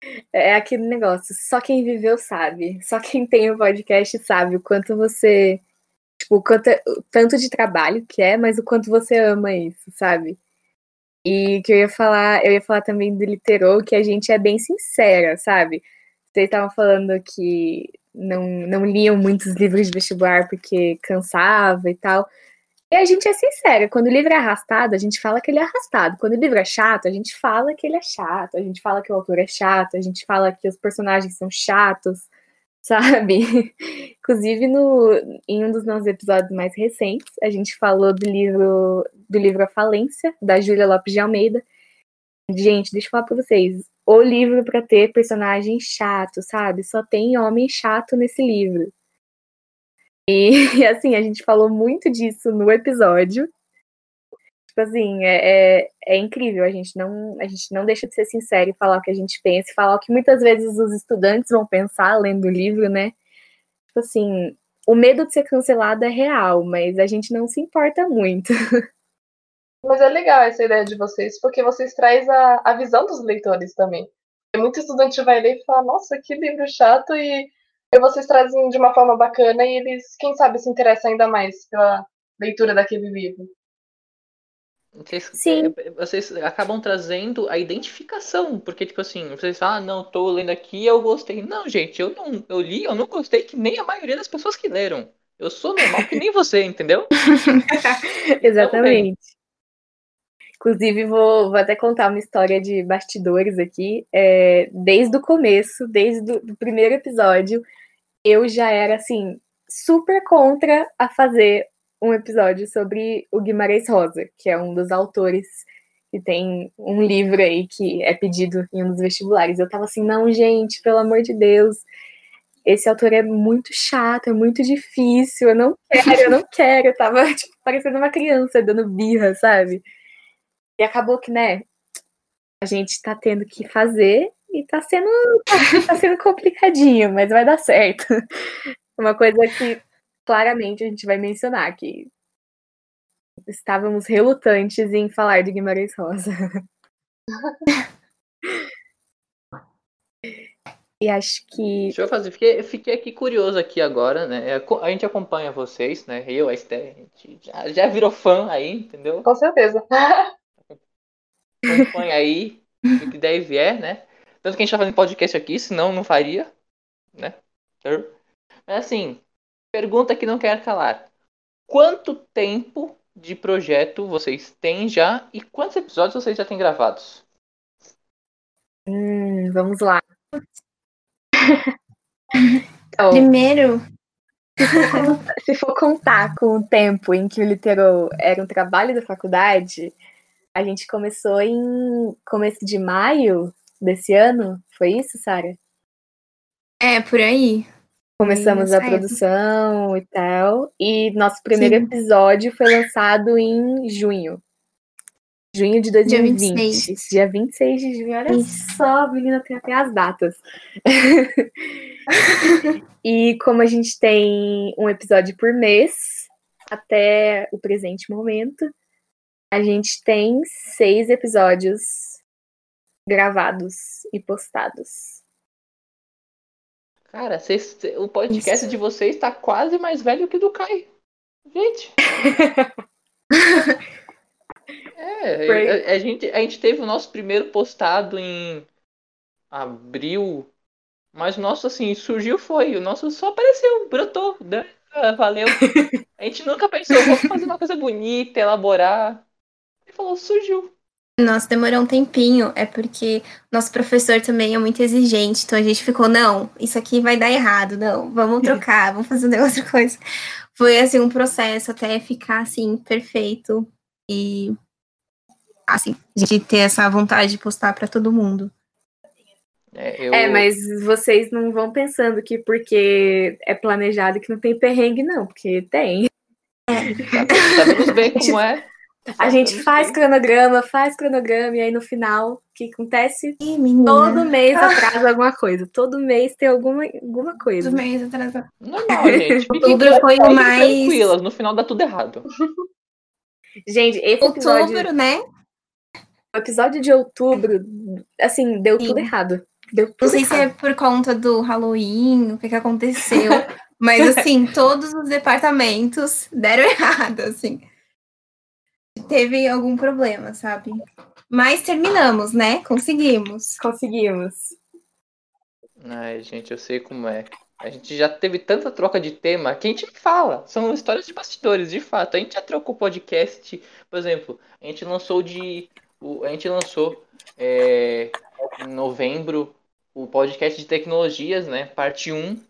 é aquele negócio. Só quem viveu sabe. Só quem tem o podcast sabe o quanto você. Tipo, o quanto, é, tanto de trabalho que é, mas o quanto você ama isso, sabe? E que eu ia falar, eu ia falar também do Literou, que a gente é bem sincera, sabe? Vocês estavam falando que não, não liam muitos livros de vestibular porque cansava e tal. E a gente é sincera, quando o livro é arrastado, a gente fala que ele é arrastado. Quando o livro é chato, a gente fala que ele é chato, a gente fala que o autor é chato, a gente fala que os personagens são chatos, sabe? Inclusive, no, em um dos nossos episódios mais recentes, a gente falou do livro do livro A Falência, da Júlia Lopes de Almeida. Gente, deixa eu falar pra vocês. O livro para ter personagem chato, sabe? Só tem homem chato nesse livro. E, assim, a gente falou muito disso no episódio. Tipo assim, é, é, é, incrível, a gente, não, a gente não deixa de ser sincero e falar o que a gente pensa, e falar o que muitas vezes os estudantes vão pensar lendo o livro, né? Tipo assim, o medo de ser cancelado é real, mas a gente não se importa muito. Mas é legal essa ideia de vocês, porque vocês trazem a, a visão dos leitores também. Muito estudante vai ler e fala, nossa, que livro chato, e vocês trazem de uma forma bacana e eles, quem sabe, se interessam ainda mais pela leitura daquele livro. Vocês, Sim. vocês acabam trazendo a identificação, porque, tipo assim, vocês falam, ah, não, tô lendo aqui eu gostei. Não, gente, eu não eu li, eu não gostei que nem a maioria das pessoas que leram. Eu sou normal que nem você, entendeu? Exatamente. Inclusive, vou, vou até contar uma história de bastidores aqui. É, desde o começo, desde o primeiro episódio, eu já era, assim, super contra a fazer um episódio sobre o Guimarães Rosa, que é um dos autores que tem um livro aí que é pedido em um dos vestibulares. Eu tava assim, não, gente, pelo amor de Deus, esse autor é muito chato, é muito difícil, eu não quero, eu não quero. Eu tava, tipo, parecendo uma criança dando birra, sabe? E acabou que, né, a gente tá tendo que fazer e tá sendo, tá sendo complicadinho, mas vai dar certo. Uma coisa que claramente a gente vai mencionar que estávamos relutantes em falar de Guimarães Rosa. e acho que. Deixa eu fazer, fiquei, fiquei aqui curioso aqui agora, né? É, a gente acompanha vocês, né? Eu, a Esther, a gente já, já virou fã aí, entendeu? Com certeza. Acompanha aí, o que der e vier, né? Tanto que a gente tá fazendo podcast aqui, senão não faria, né? Mas assim, Pergunta que não quer calar. Quanto tempo de projeto vocês têm já e quantos episódios vocês já têm gravados? Hum, vamos lá. então, Primeiro, se for contar com o tempo em que o Literou era um trabalho da faculdade, a gente começou em começo de maio desse ano. Foi isso, Sara? É, por aí. Começamos a produção e tal. E nosso primeiro Sim. episódio foi lançado em junho. Junho de 2020. Dia 26, Dia 26 de junho. Olha Isso. só, menina, tem até as datas. e como a gente tem um episódio por mês, até o presente momento, a gente tem seis episódios gravados e postados. Cara, vocês, o podcast Isso. de vocês está quase mais velho que o do Kai. Gente. é, a, a, gente, a gente teve o nosso primeiro postado em abril. Mas o nosso, assim, surgiu foi. O nosso só apareceu, brotou. Né? Ah, valeu. A gente nunca pensou, vamos fazer uma coisa bonita, elaborar. Falou, surgiu. Nossa, demorou um tempinho, é porque nosso professor também é muito exigente, então a gente ficou, não, isso aqui vai dar errado, não, vamos trocar, vamos fazer outra coisa. Foi assim um processo até ficar assim perfeito e assim, de ter essa vontade de postar para todo mundo. É, eu... é, mas vocês não vão pensando que porque é planejado que não tem perrengue, não, porque tem. É. Sabemos bem como é. A gente faz cronograma, faz cronograma, e aí no final, o que acontece? Ih, Todo mês ah. atrasa alguma coisa. Todo mês tem alguma, alguma coisa. Todo mês atrasa. Normal, gente. Outubro foi o mais. Tranquilas, no final dá tudo errado. Gente, esse episódio. Outubro, né? O episódio de outubro, assim, deu Sim. tudo errado. Deu tudo Não sei errado. se é por conta do Halloween, o que, que aconteceu. mas, assim, todos os departamentos deram errado, assim teve algum problema, sabe? Mas terminamos, né? Conseguimos. Conseguimos. Ai, gente, eu sei como é. A gente já teve tanta troca de tema que a gente fala. São histórias de bastidores, de fato. A gente já trocou podcast. Por exemplo, a gente lançou de. A gente lançou é, em novembro o podcast de tecnologias, né? Parte 1.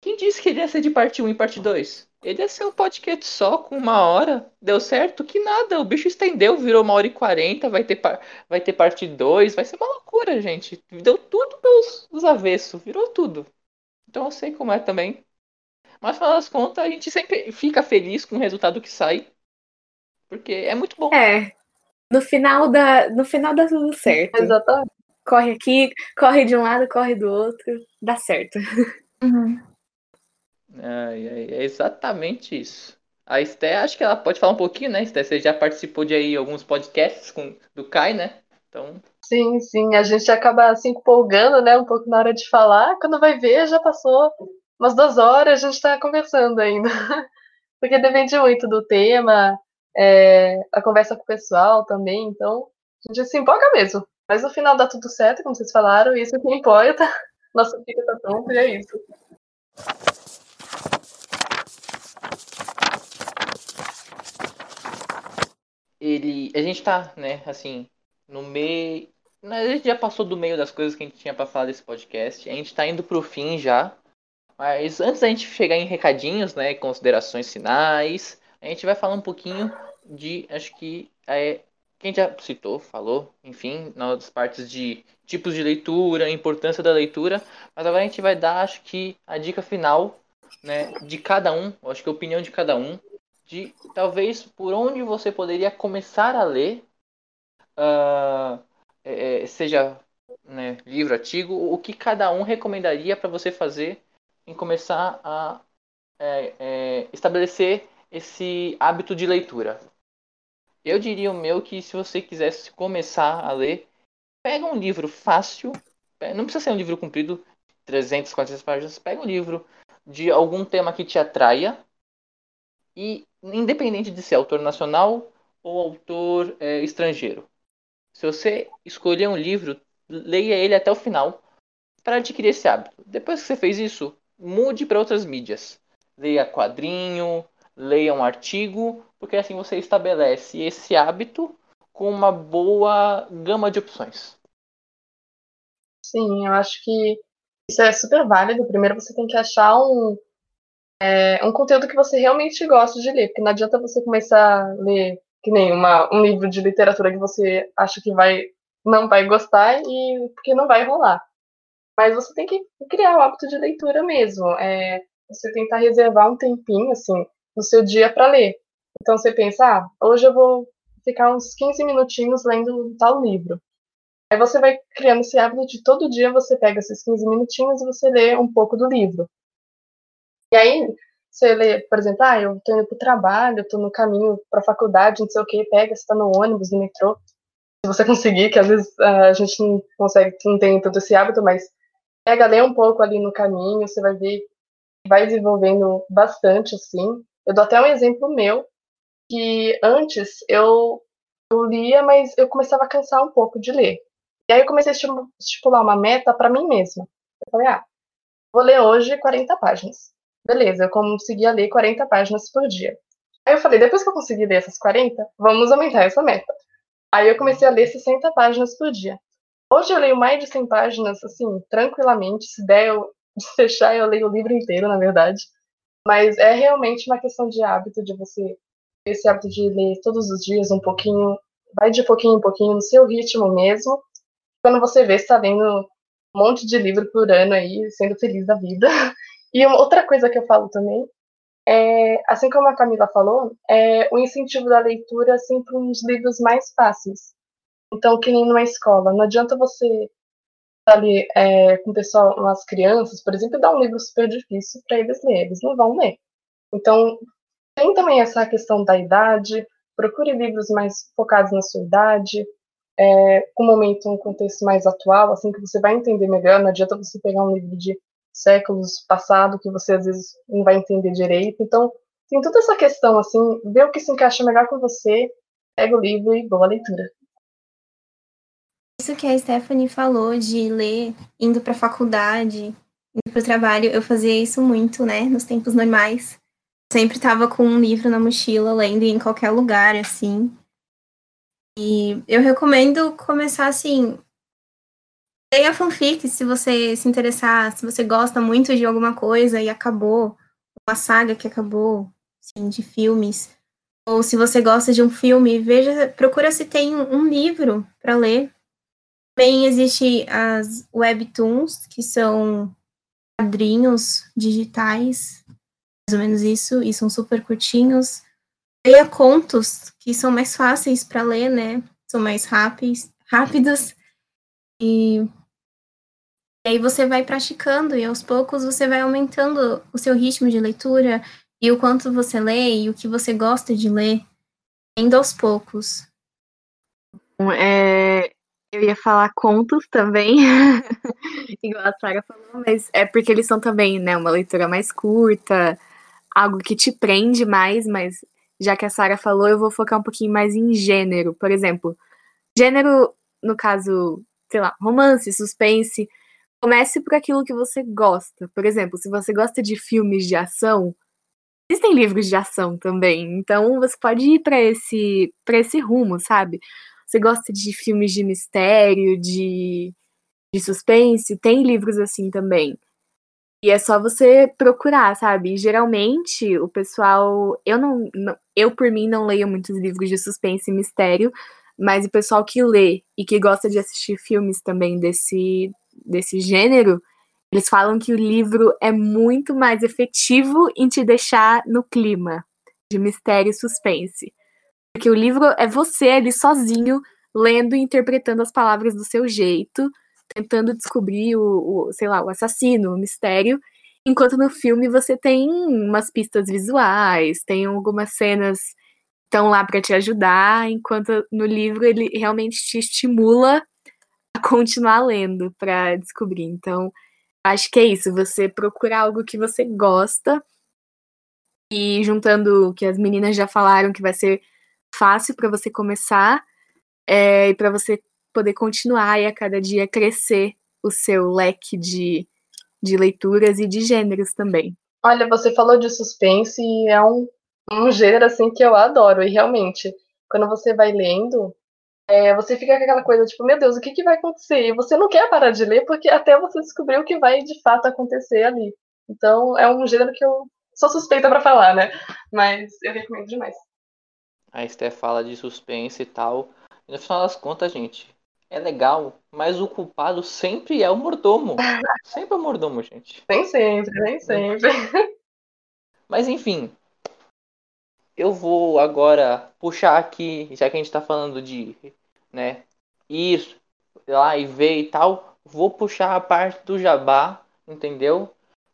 Quem disse que ele ia ser de parte 1 e parte 2? Ele ia ser um podcast só com uma hora. Deu certo? Que nada. O bicho estendeu, virou uma hora e quarenta. Vai ter, par... vai ter parte 2. Vai ser uma loucura, gente. Deu tudo pelos avessos. Virou tudo. Então eu sei como é também. Mas, no final das contas, a gente sempre fica feliz com o resultado que sai. Porque é muito bom. É. No final, da... no final dá tudo certo. Exatamente. Corre aqui, corre de um lado, corre do outro. Dá certo. Uhum. Ai, é exatamente isso. A Esté, acho que ela pode falar um pouquinho, né, Esté? Você já participou de aí alguns podcasts com, do Kai, né? Então... Sim, sim. A gente acaba assim empolgando, né? Um pouco na hora de falar. Quando vai ver, já passou umas duas horas, a gente está conversando ainda. Porque depende muito do tema. é, a conversa com o pessoal também, então a gente se empolga mesmo. Mas no final dá tudo certo, como vocês falaram, isso que importa. Nossa fica tá pronta e é isso. Ele, a gente tá, né, assim, no meio, a gente já passou do meio das coisas que a gente tinha para falar desse podcast. A gente tá indo pro fim já. Mas antes da gente chegar em recadinhos, né, considerações finais, a gente vai falar um pouquinho de, acho que é, quem já citou, falou, enfim, nas partes de tipos de leitura, importância da leitura, mas agora a gente vai dar, acho que, a dica final, né, de cada um, acho que a opinião de cada um, de talvez por onde você poderia começar a ler, uh, é, seja né, livro, artigo, o que cada um recomendaria para você fazer em começar a é, é, estabelecer esse hábito de leitura. Eu diria o meu que se você quisesse começar a ler, pega um livro fácil, não precisa ser um livro comprido, 300, 400 páginas, pega um livro de algum tema que te atraia e independente de ser autor nacional ou autor é, estrangeiro. Se você escolher um livro, leia ele até o final para adquirir esse hábito. Depois que você fez isso, mude para outras mídias. Leia quadrinho, leia um artigo, porque assim você estabelece esse hábito com uma boa gama de opções. Sim, eu acho que isso é super válido. Primeiro você tem que achar um, é, um conteúdo que você realmente gosta de ler, porque não adianta você começar a ler que nem uma, um livro de literatura que você acha que vai não vai gostar e porque não vai rolar. Mas você tem que criar o hábito de leitura mesmo. É, você tentar reservar um tempinho assim no seu dia para ler. Então você pensa, ah, hoje eu vou ficar uns 15 minutinhos lendo tal livro. Aí você vai criando esse hábito de todo dia você pega esses 15 minutinhos e você lê um pouco do livro. E aí você lê, por exemplo, ah, eu tô indo pro trabalho, eu tô no caminho pra faculdade, não sei o que, pega, você tá no ônibus, no metrô. Se você conseguir, que às vezes a gente não consegue, não tem todo esse hábito, mas pega, lê um pouco ali no caminho, você vai ver, vai desenvolvendo bastante, assim. Eu dou até um exemplo meu, que antes eu, eu lia, mas eu começava a cansar um pouco de ler. E aí eu comecei a estipular uma meta para mim mesma. Eu falei, ah, vou ler hoje 40 páginas. Beleza, eu conseguia ler 40 páginas por dia. Aí eu falei, depois que eu conseguir ler essas 40, vamos aumentar essa meta. Aí eu comecei a ler 60 páginas por dia. Hoje eu leio mais de 100 páginas, assim, tranquilamente. Se der eu fechar, eu leio o livro inteiro, na verdade. Mas é realmente uma questão de hábito, de você esse hábito de ler todos os dias um pouquinho, vai de pouquinho em pouquinho, no seu ritmo mesmo. Quando você vê, está lendo um monte de livro por ano aí, sendo feliz da vida. E uma outra coisa que eu falo também é, assim como a Camila falou, é o incentivo da leitura é sempre uns livros mais fáceis. Então, que nem numa escola, não adianta você ali é, com pessoal, umas crianças, por exemplo, dar um livro super difícil para eles lerem, eles não vão ler. Então, tem também essa questão da idade, procure livros mais focados na sua idade, é, com um momento, um contexto mais atual, assim que você vai entender melhor, não adianta você pegar um livro de séculos passado que você às vezes não vai entender direito. Então, tem toda essa questão, assim, ver o que se encaixa melhor com você, pega o livro e boa leitura. Isso que a Stephanie falou de ler indo para a faculdade, indo para o trabalho, eu fazia isso muito, né, nos tempos normais. Sempre estava com um livro na mochila, lendo em qualquer lugar, assim. E eu recomendo começar assim, Leia fanfic se você se interessar, se você gosta muito de alguma coisa e acabou, uma saga que acabou, assim, de filmes. Ou se você gosta de um filme, veja, procura se tem um livro para ler. Também existe as webtoons, que são quadrinhos digitais, mais ou menos isso, e são super curtinhos. Leia contos, que são mais fáceis para ler, né? São mais rápidos, rápidos. E aí você vai praticando e aos poucos você vai aumentando o seu ritmo de leitura e o quanto você lê e o que você gosta de ler, indo aos poucos. É, eu ia falar contos também, igual a Sara falou, mas é porque eles são também, né, uma leitura mais curta, algo que te prende mais, mas já que a Sara falou, eu vou focar um pouquinho mais em gênero. Por exemplo, gênero, no caso, sei lá, romance, suspense. Comece por aquilo que você gosta. Por exemplo, se você gosta de filmes de ação, existem livros de ação também. Então você pode ir para esse, para esse rumo, sabe? Você gosta de filmes de mistério, de, de suspense, tem livros assim também. E é só você procurar, sabe? Geralmente, o pessoal. Eu não, não, Eu, por mim, não leio muitos livros de suspense e mistério, mas o pessoal que lê e que gosta de assistir filmes também desse, desse gênero, eles falam que o livro é muito mais efetivo em te deixar no clima de mistério e suspense. Porque o livro é você ali sozinho, lendo e interpretando as palavras do seu jeito tentando descobrir o, o, sei lá, o assassino, o mistério, enquanto no filme você tem umas pistas visuais, tem algumas cenas que estão lá para te ajudar, enquanto no livro ele realmente te estimula a continuar lendo para descobrir. Então, acho que é isso, você procurar algo que você gosta e juntando o que as meninas já falaram que vai ser fácil para você começar é, e para você poder continuar e a cada dia crescer o seu leque de, de leituras e de gêneros também. Olha, você falou de suspense e é um, um gênero assim que eu adoro. E realmente, quando você vai lendo, é, você fica com aquela coisa tipo, meu Deus, o que, que vai acontecer? E você não quer parar de ler porque até você descobrir o que vai de fato acontecer ali. Então é um gênero que eu sou suspeita para falar, né? Mas eu recomendo demais. A Esther fala de suspense e tal. E no final das contas, gente, é legal, mas o culpado sempre é o mordomo. Sempre é o mordomo, gente. Nem sempre, nem sempre. Mas enfim, eu vou agora puxar aqui, já que a gente tá falando de, né, ir lá e ver e tal, vou puxar a parte do jabá, entendeu?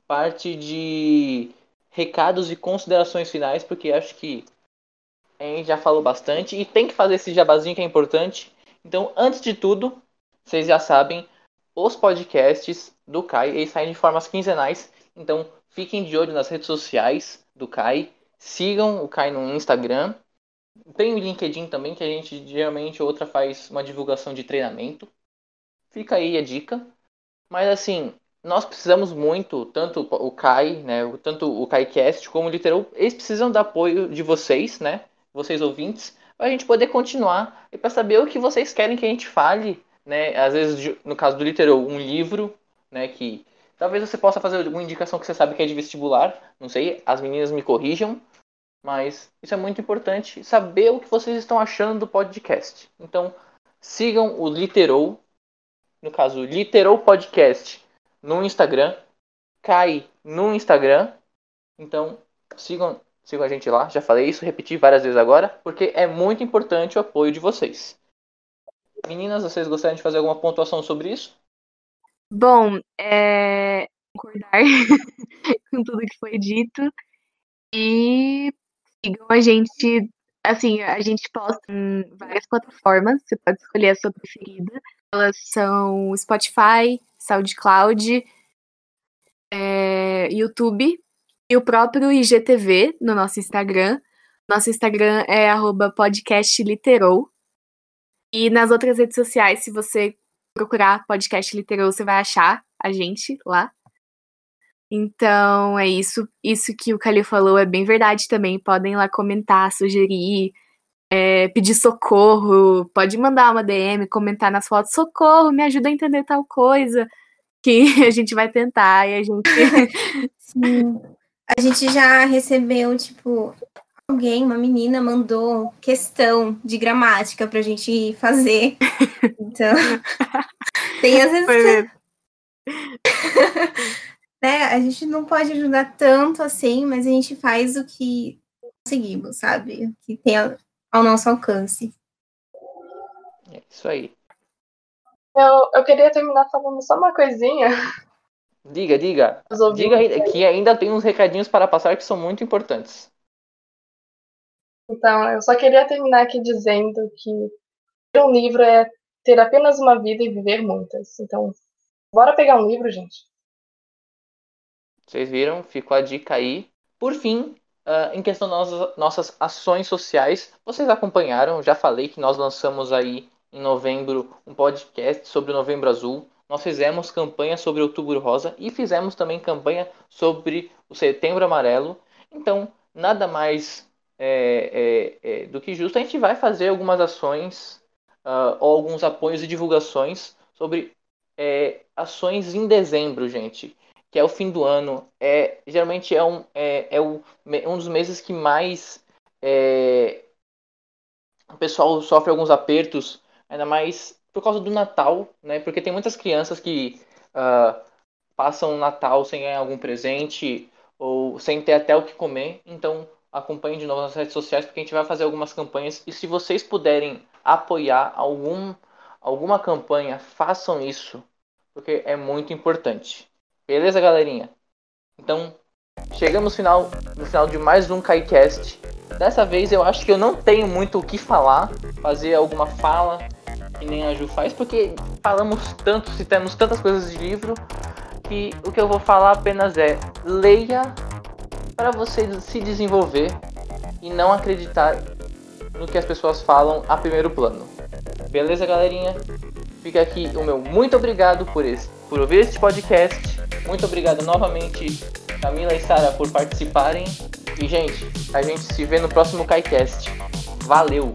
Parte de recados e considerações finais, porque acho que a gente já falou bastante e tem que fazer esse jabazinho que é importante. Então, antes de tudo, vocês já sabem, os podcasts do Kai, eles saem de formas quinzenais. Então, fiquem de olho nas redes sociais do Kai. Sigam o Kai no Instagram. Tem o LinkedIn também, que a gente geralmente outra faz uma divulgação de treinamento. Fica aí a dica. Mas assim, nós precisamos muito, tanto o Kai, né, tanto o KaiCast como o Literal, eles precisam do apoio de vocês, né, vocês ouvintes, para a gente poder continuar e para saber o que vocês querem que a gente fale, né? Às vezes, no caso do Literal, um livro, né? Que talvez você possa fazer uma indicação que você sabe que é de vestibular, não sei, as meninas me corrijam, mas isso é muito importante, saber o que vocês estão achando do podcast. Então, sigam o Literal, no caso, Literal Podcast no Instagram, cai no Instagram. Então, sigam Sigam a gente lá, já falei isso, repeti várias vezes agora, porque é muito importante o apoio de vocês. Meninas, vocês gostariam de fazer alguma pontuação sobre isso? Bom, é concordar com tudo que foi dito e sigam a gente, assim, a gente posta em várias plataformas, você pode escolher a sua preferida. Elas são Spotify, SoundCloud, é, YouTube e o próprio IGTV no nosso Instagram. Nosso Instagram é @podcastliterou. E nas outras redes sociais, se você procurar podcast literou, você vai achar a gente lá. Então é isso. Isso que o Calil falou é bem verdade também. Podem lá comentar, sugerir, é, pedir socorro. Pode mandar uma DM, comentar nas fotos: socorro, me ajuda a entender tal coisa. Que a gente vai tentar e a gente. Sim. A gente já recebeu, tipo, alguém, uma menina, mandou questão de gramática pra gente fazer. Então, tem às vezes. Que... né, a gente não pode ajudar tanto assim, mas a gente faz o que conseguimos, sabe? O que tem ao nosso alcance. É isso aí. Eu, eu queria terminar falando só uma coisinha. Diga, diga. Diga que ainda tem uns recadinhos para passar que são muito importantes. Então, eu só queria terminar aqui dizendo que um livro é ter apenas uma vida e viver muitas. Então, bora pegar um livro, gente. Vocês viram? Ficou a dica aí. Por fim, Uh, em questão das nossas, nossas ações sociais, vocês acompanharam, já falei que nós lançamos aí em novembro um podcast sobre o Novembro Azul. Nós fizemos campanha sobre o Outubro Rosa e fizemos também campanha sobre o Setembro Amarelo. Então, nada mais é, é, é, do que justo. A gente vai fazer algumas ações uh, ou alguns apoios e divulgações sobre é, ações em dezembro, gente que é o fim do ano, é geralmente é um, é, é o, um dos meses que mais é, o pessoal sofre alguns apertos, ainda mais por causa do Natal, né? Porque tem muitas crianças que uh, passam o Natal sem ganhar algum presente ou sem ter até o que comer. Então acompanhem de novo nas redes sociais porque a gente vai fazer algumas campanhas e se vocês puderem apoiar algum, alguma campanha, façam isso porque é muito importante. Beleza, galerinha? Então, chegamos no final, no final de mais um KaiCast. Dessa vez eu acho que eu não tenho muito o que falar, fazer alguma fala que nem a Ju faz, porque falamos tanto, citamos tantas coisas de livro, que o que eu vou falar apenas é leia para você se desenvolver e não acreditar no que as pessoas falam a primeiro plano. Beleza, galerinha? Fica aqui o meu muito obrigado por, esse, por ouvir este podcast muito obrigado novamente, Camila e Sara, por participarem. E, gente, a gente se vê no próximo KaiCast. Valeu!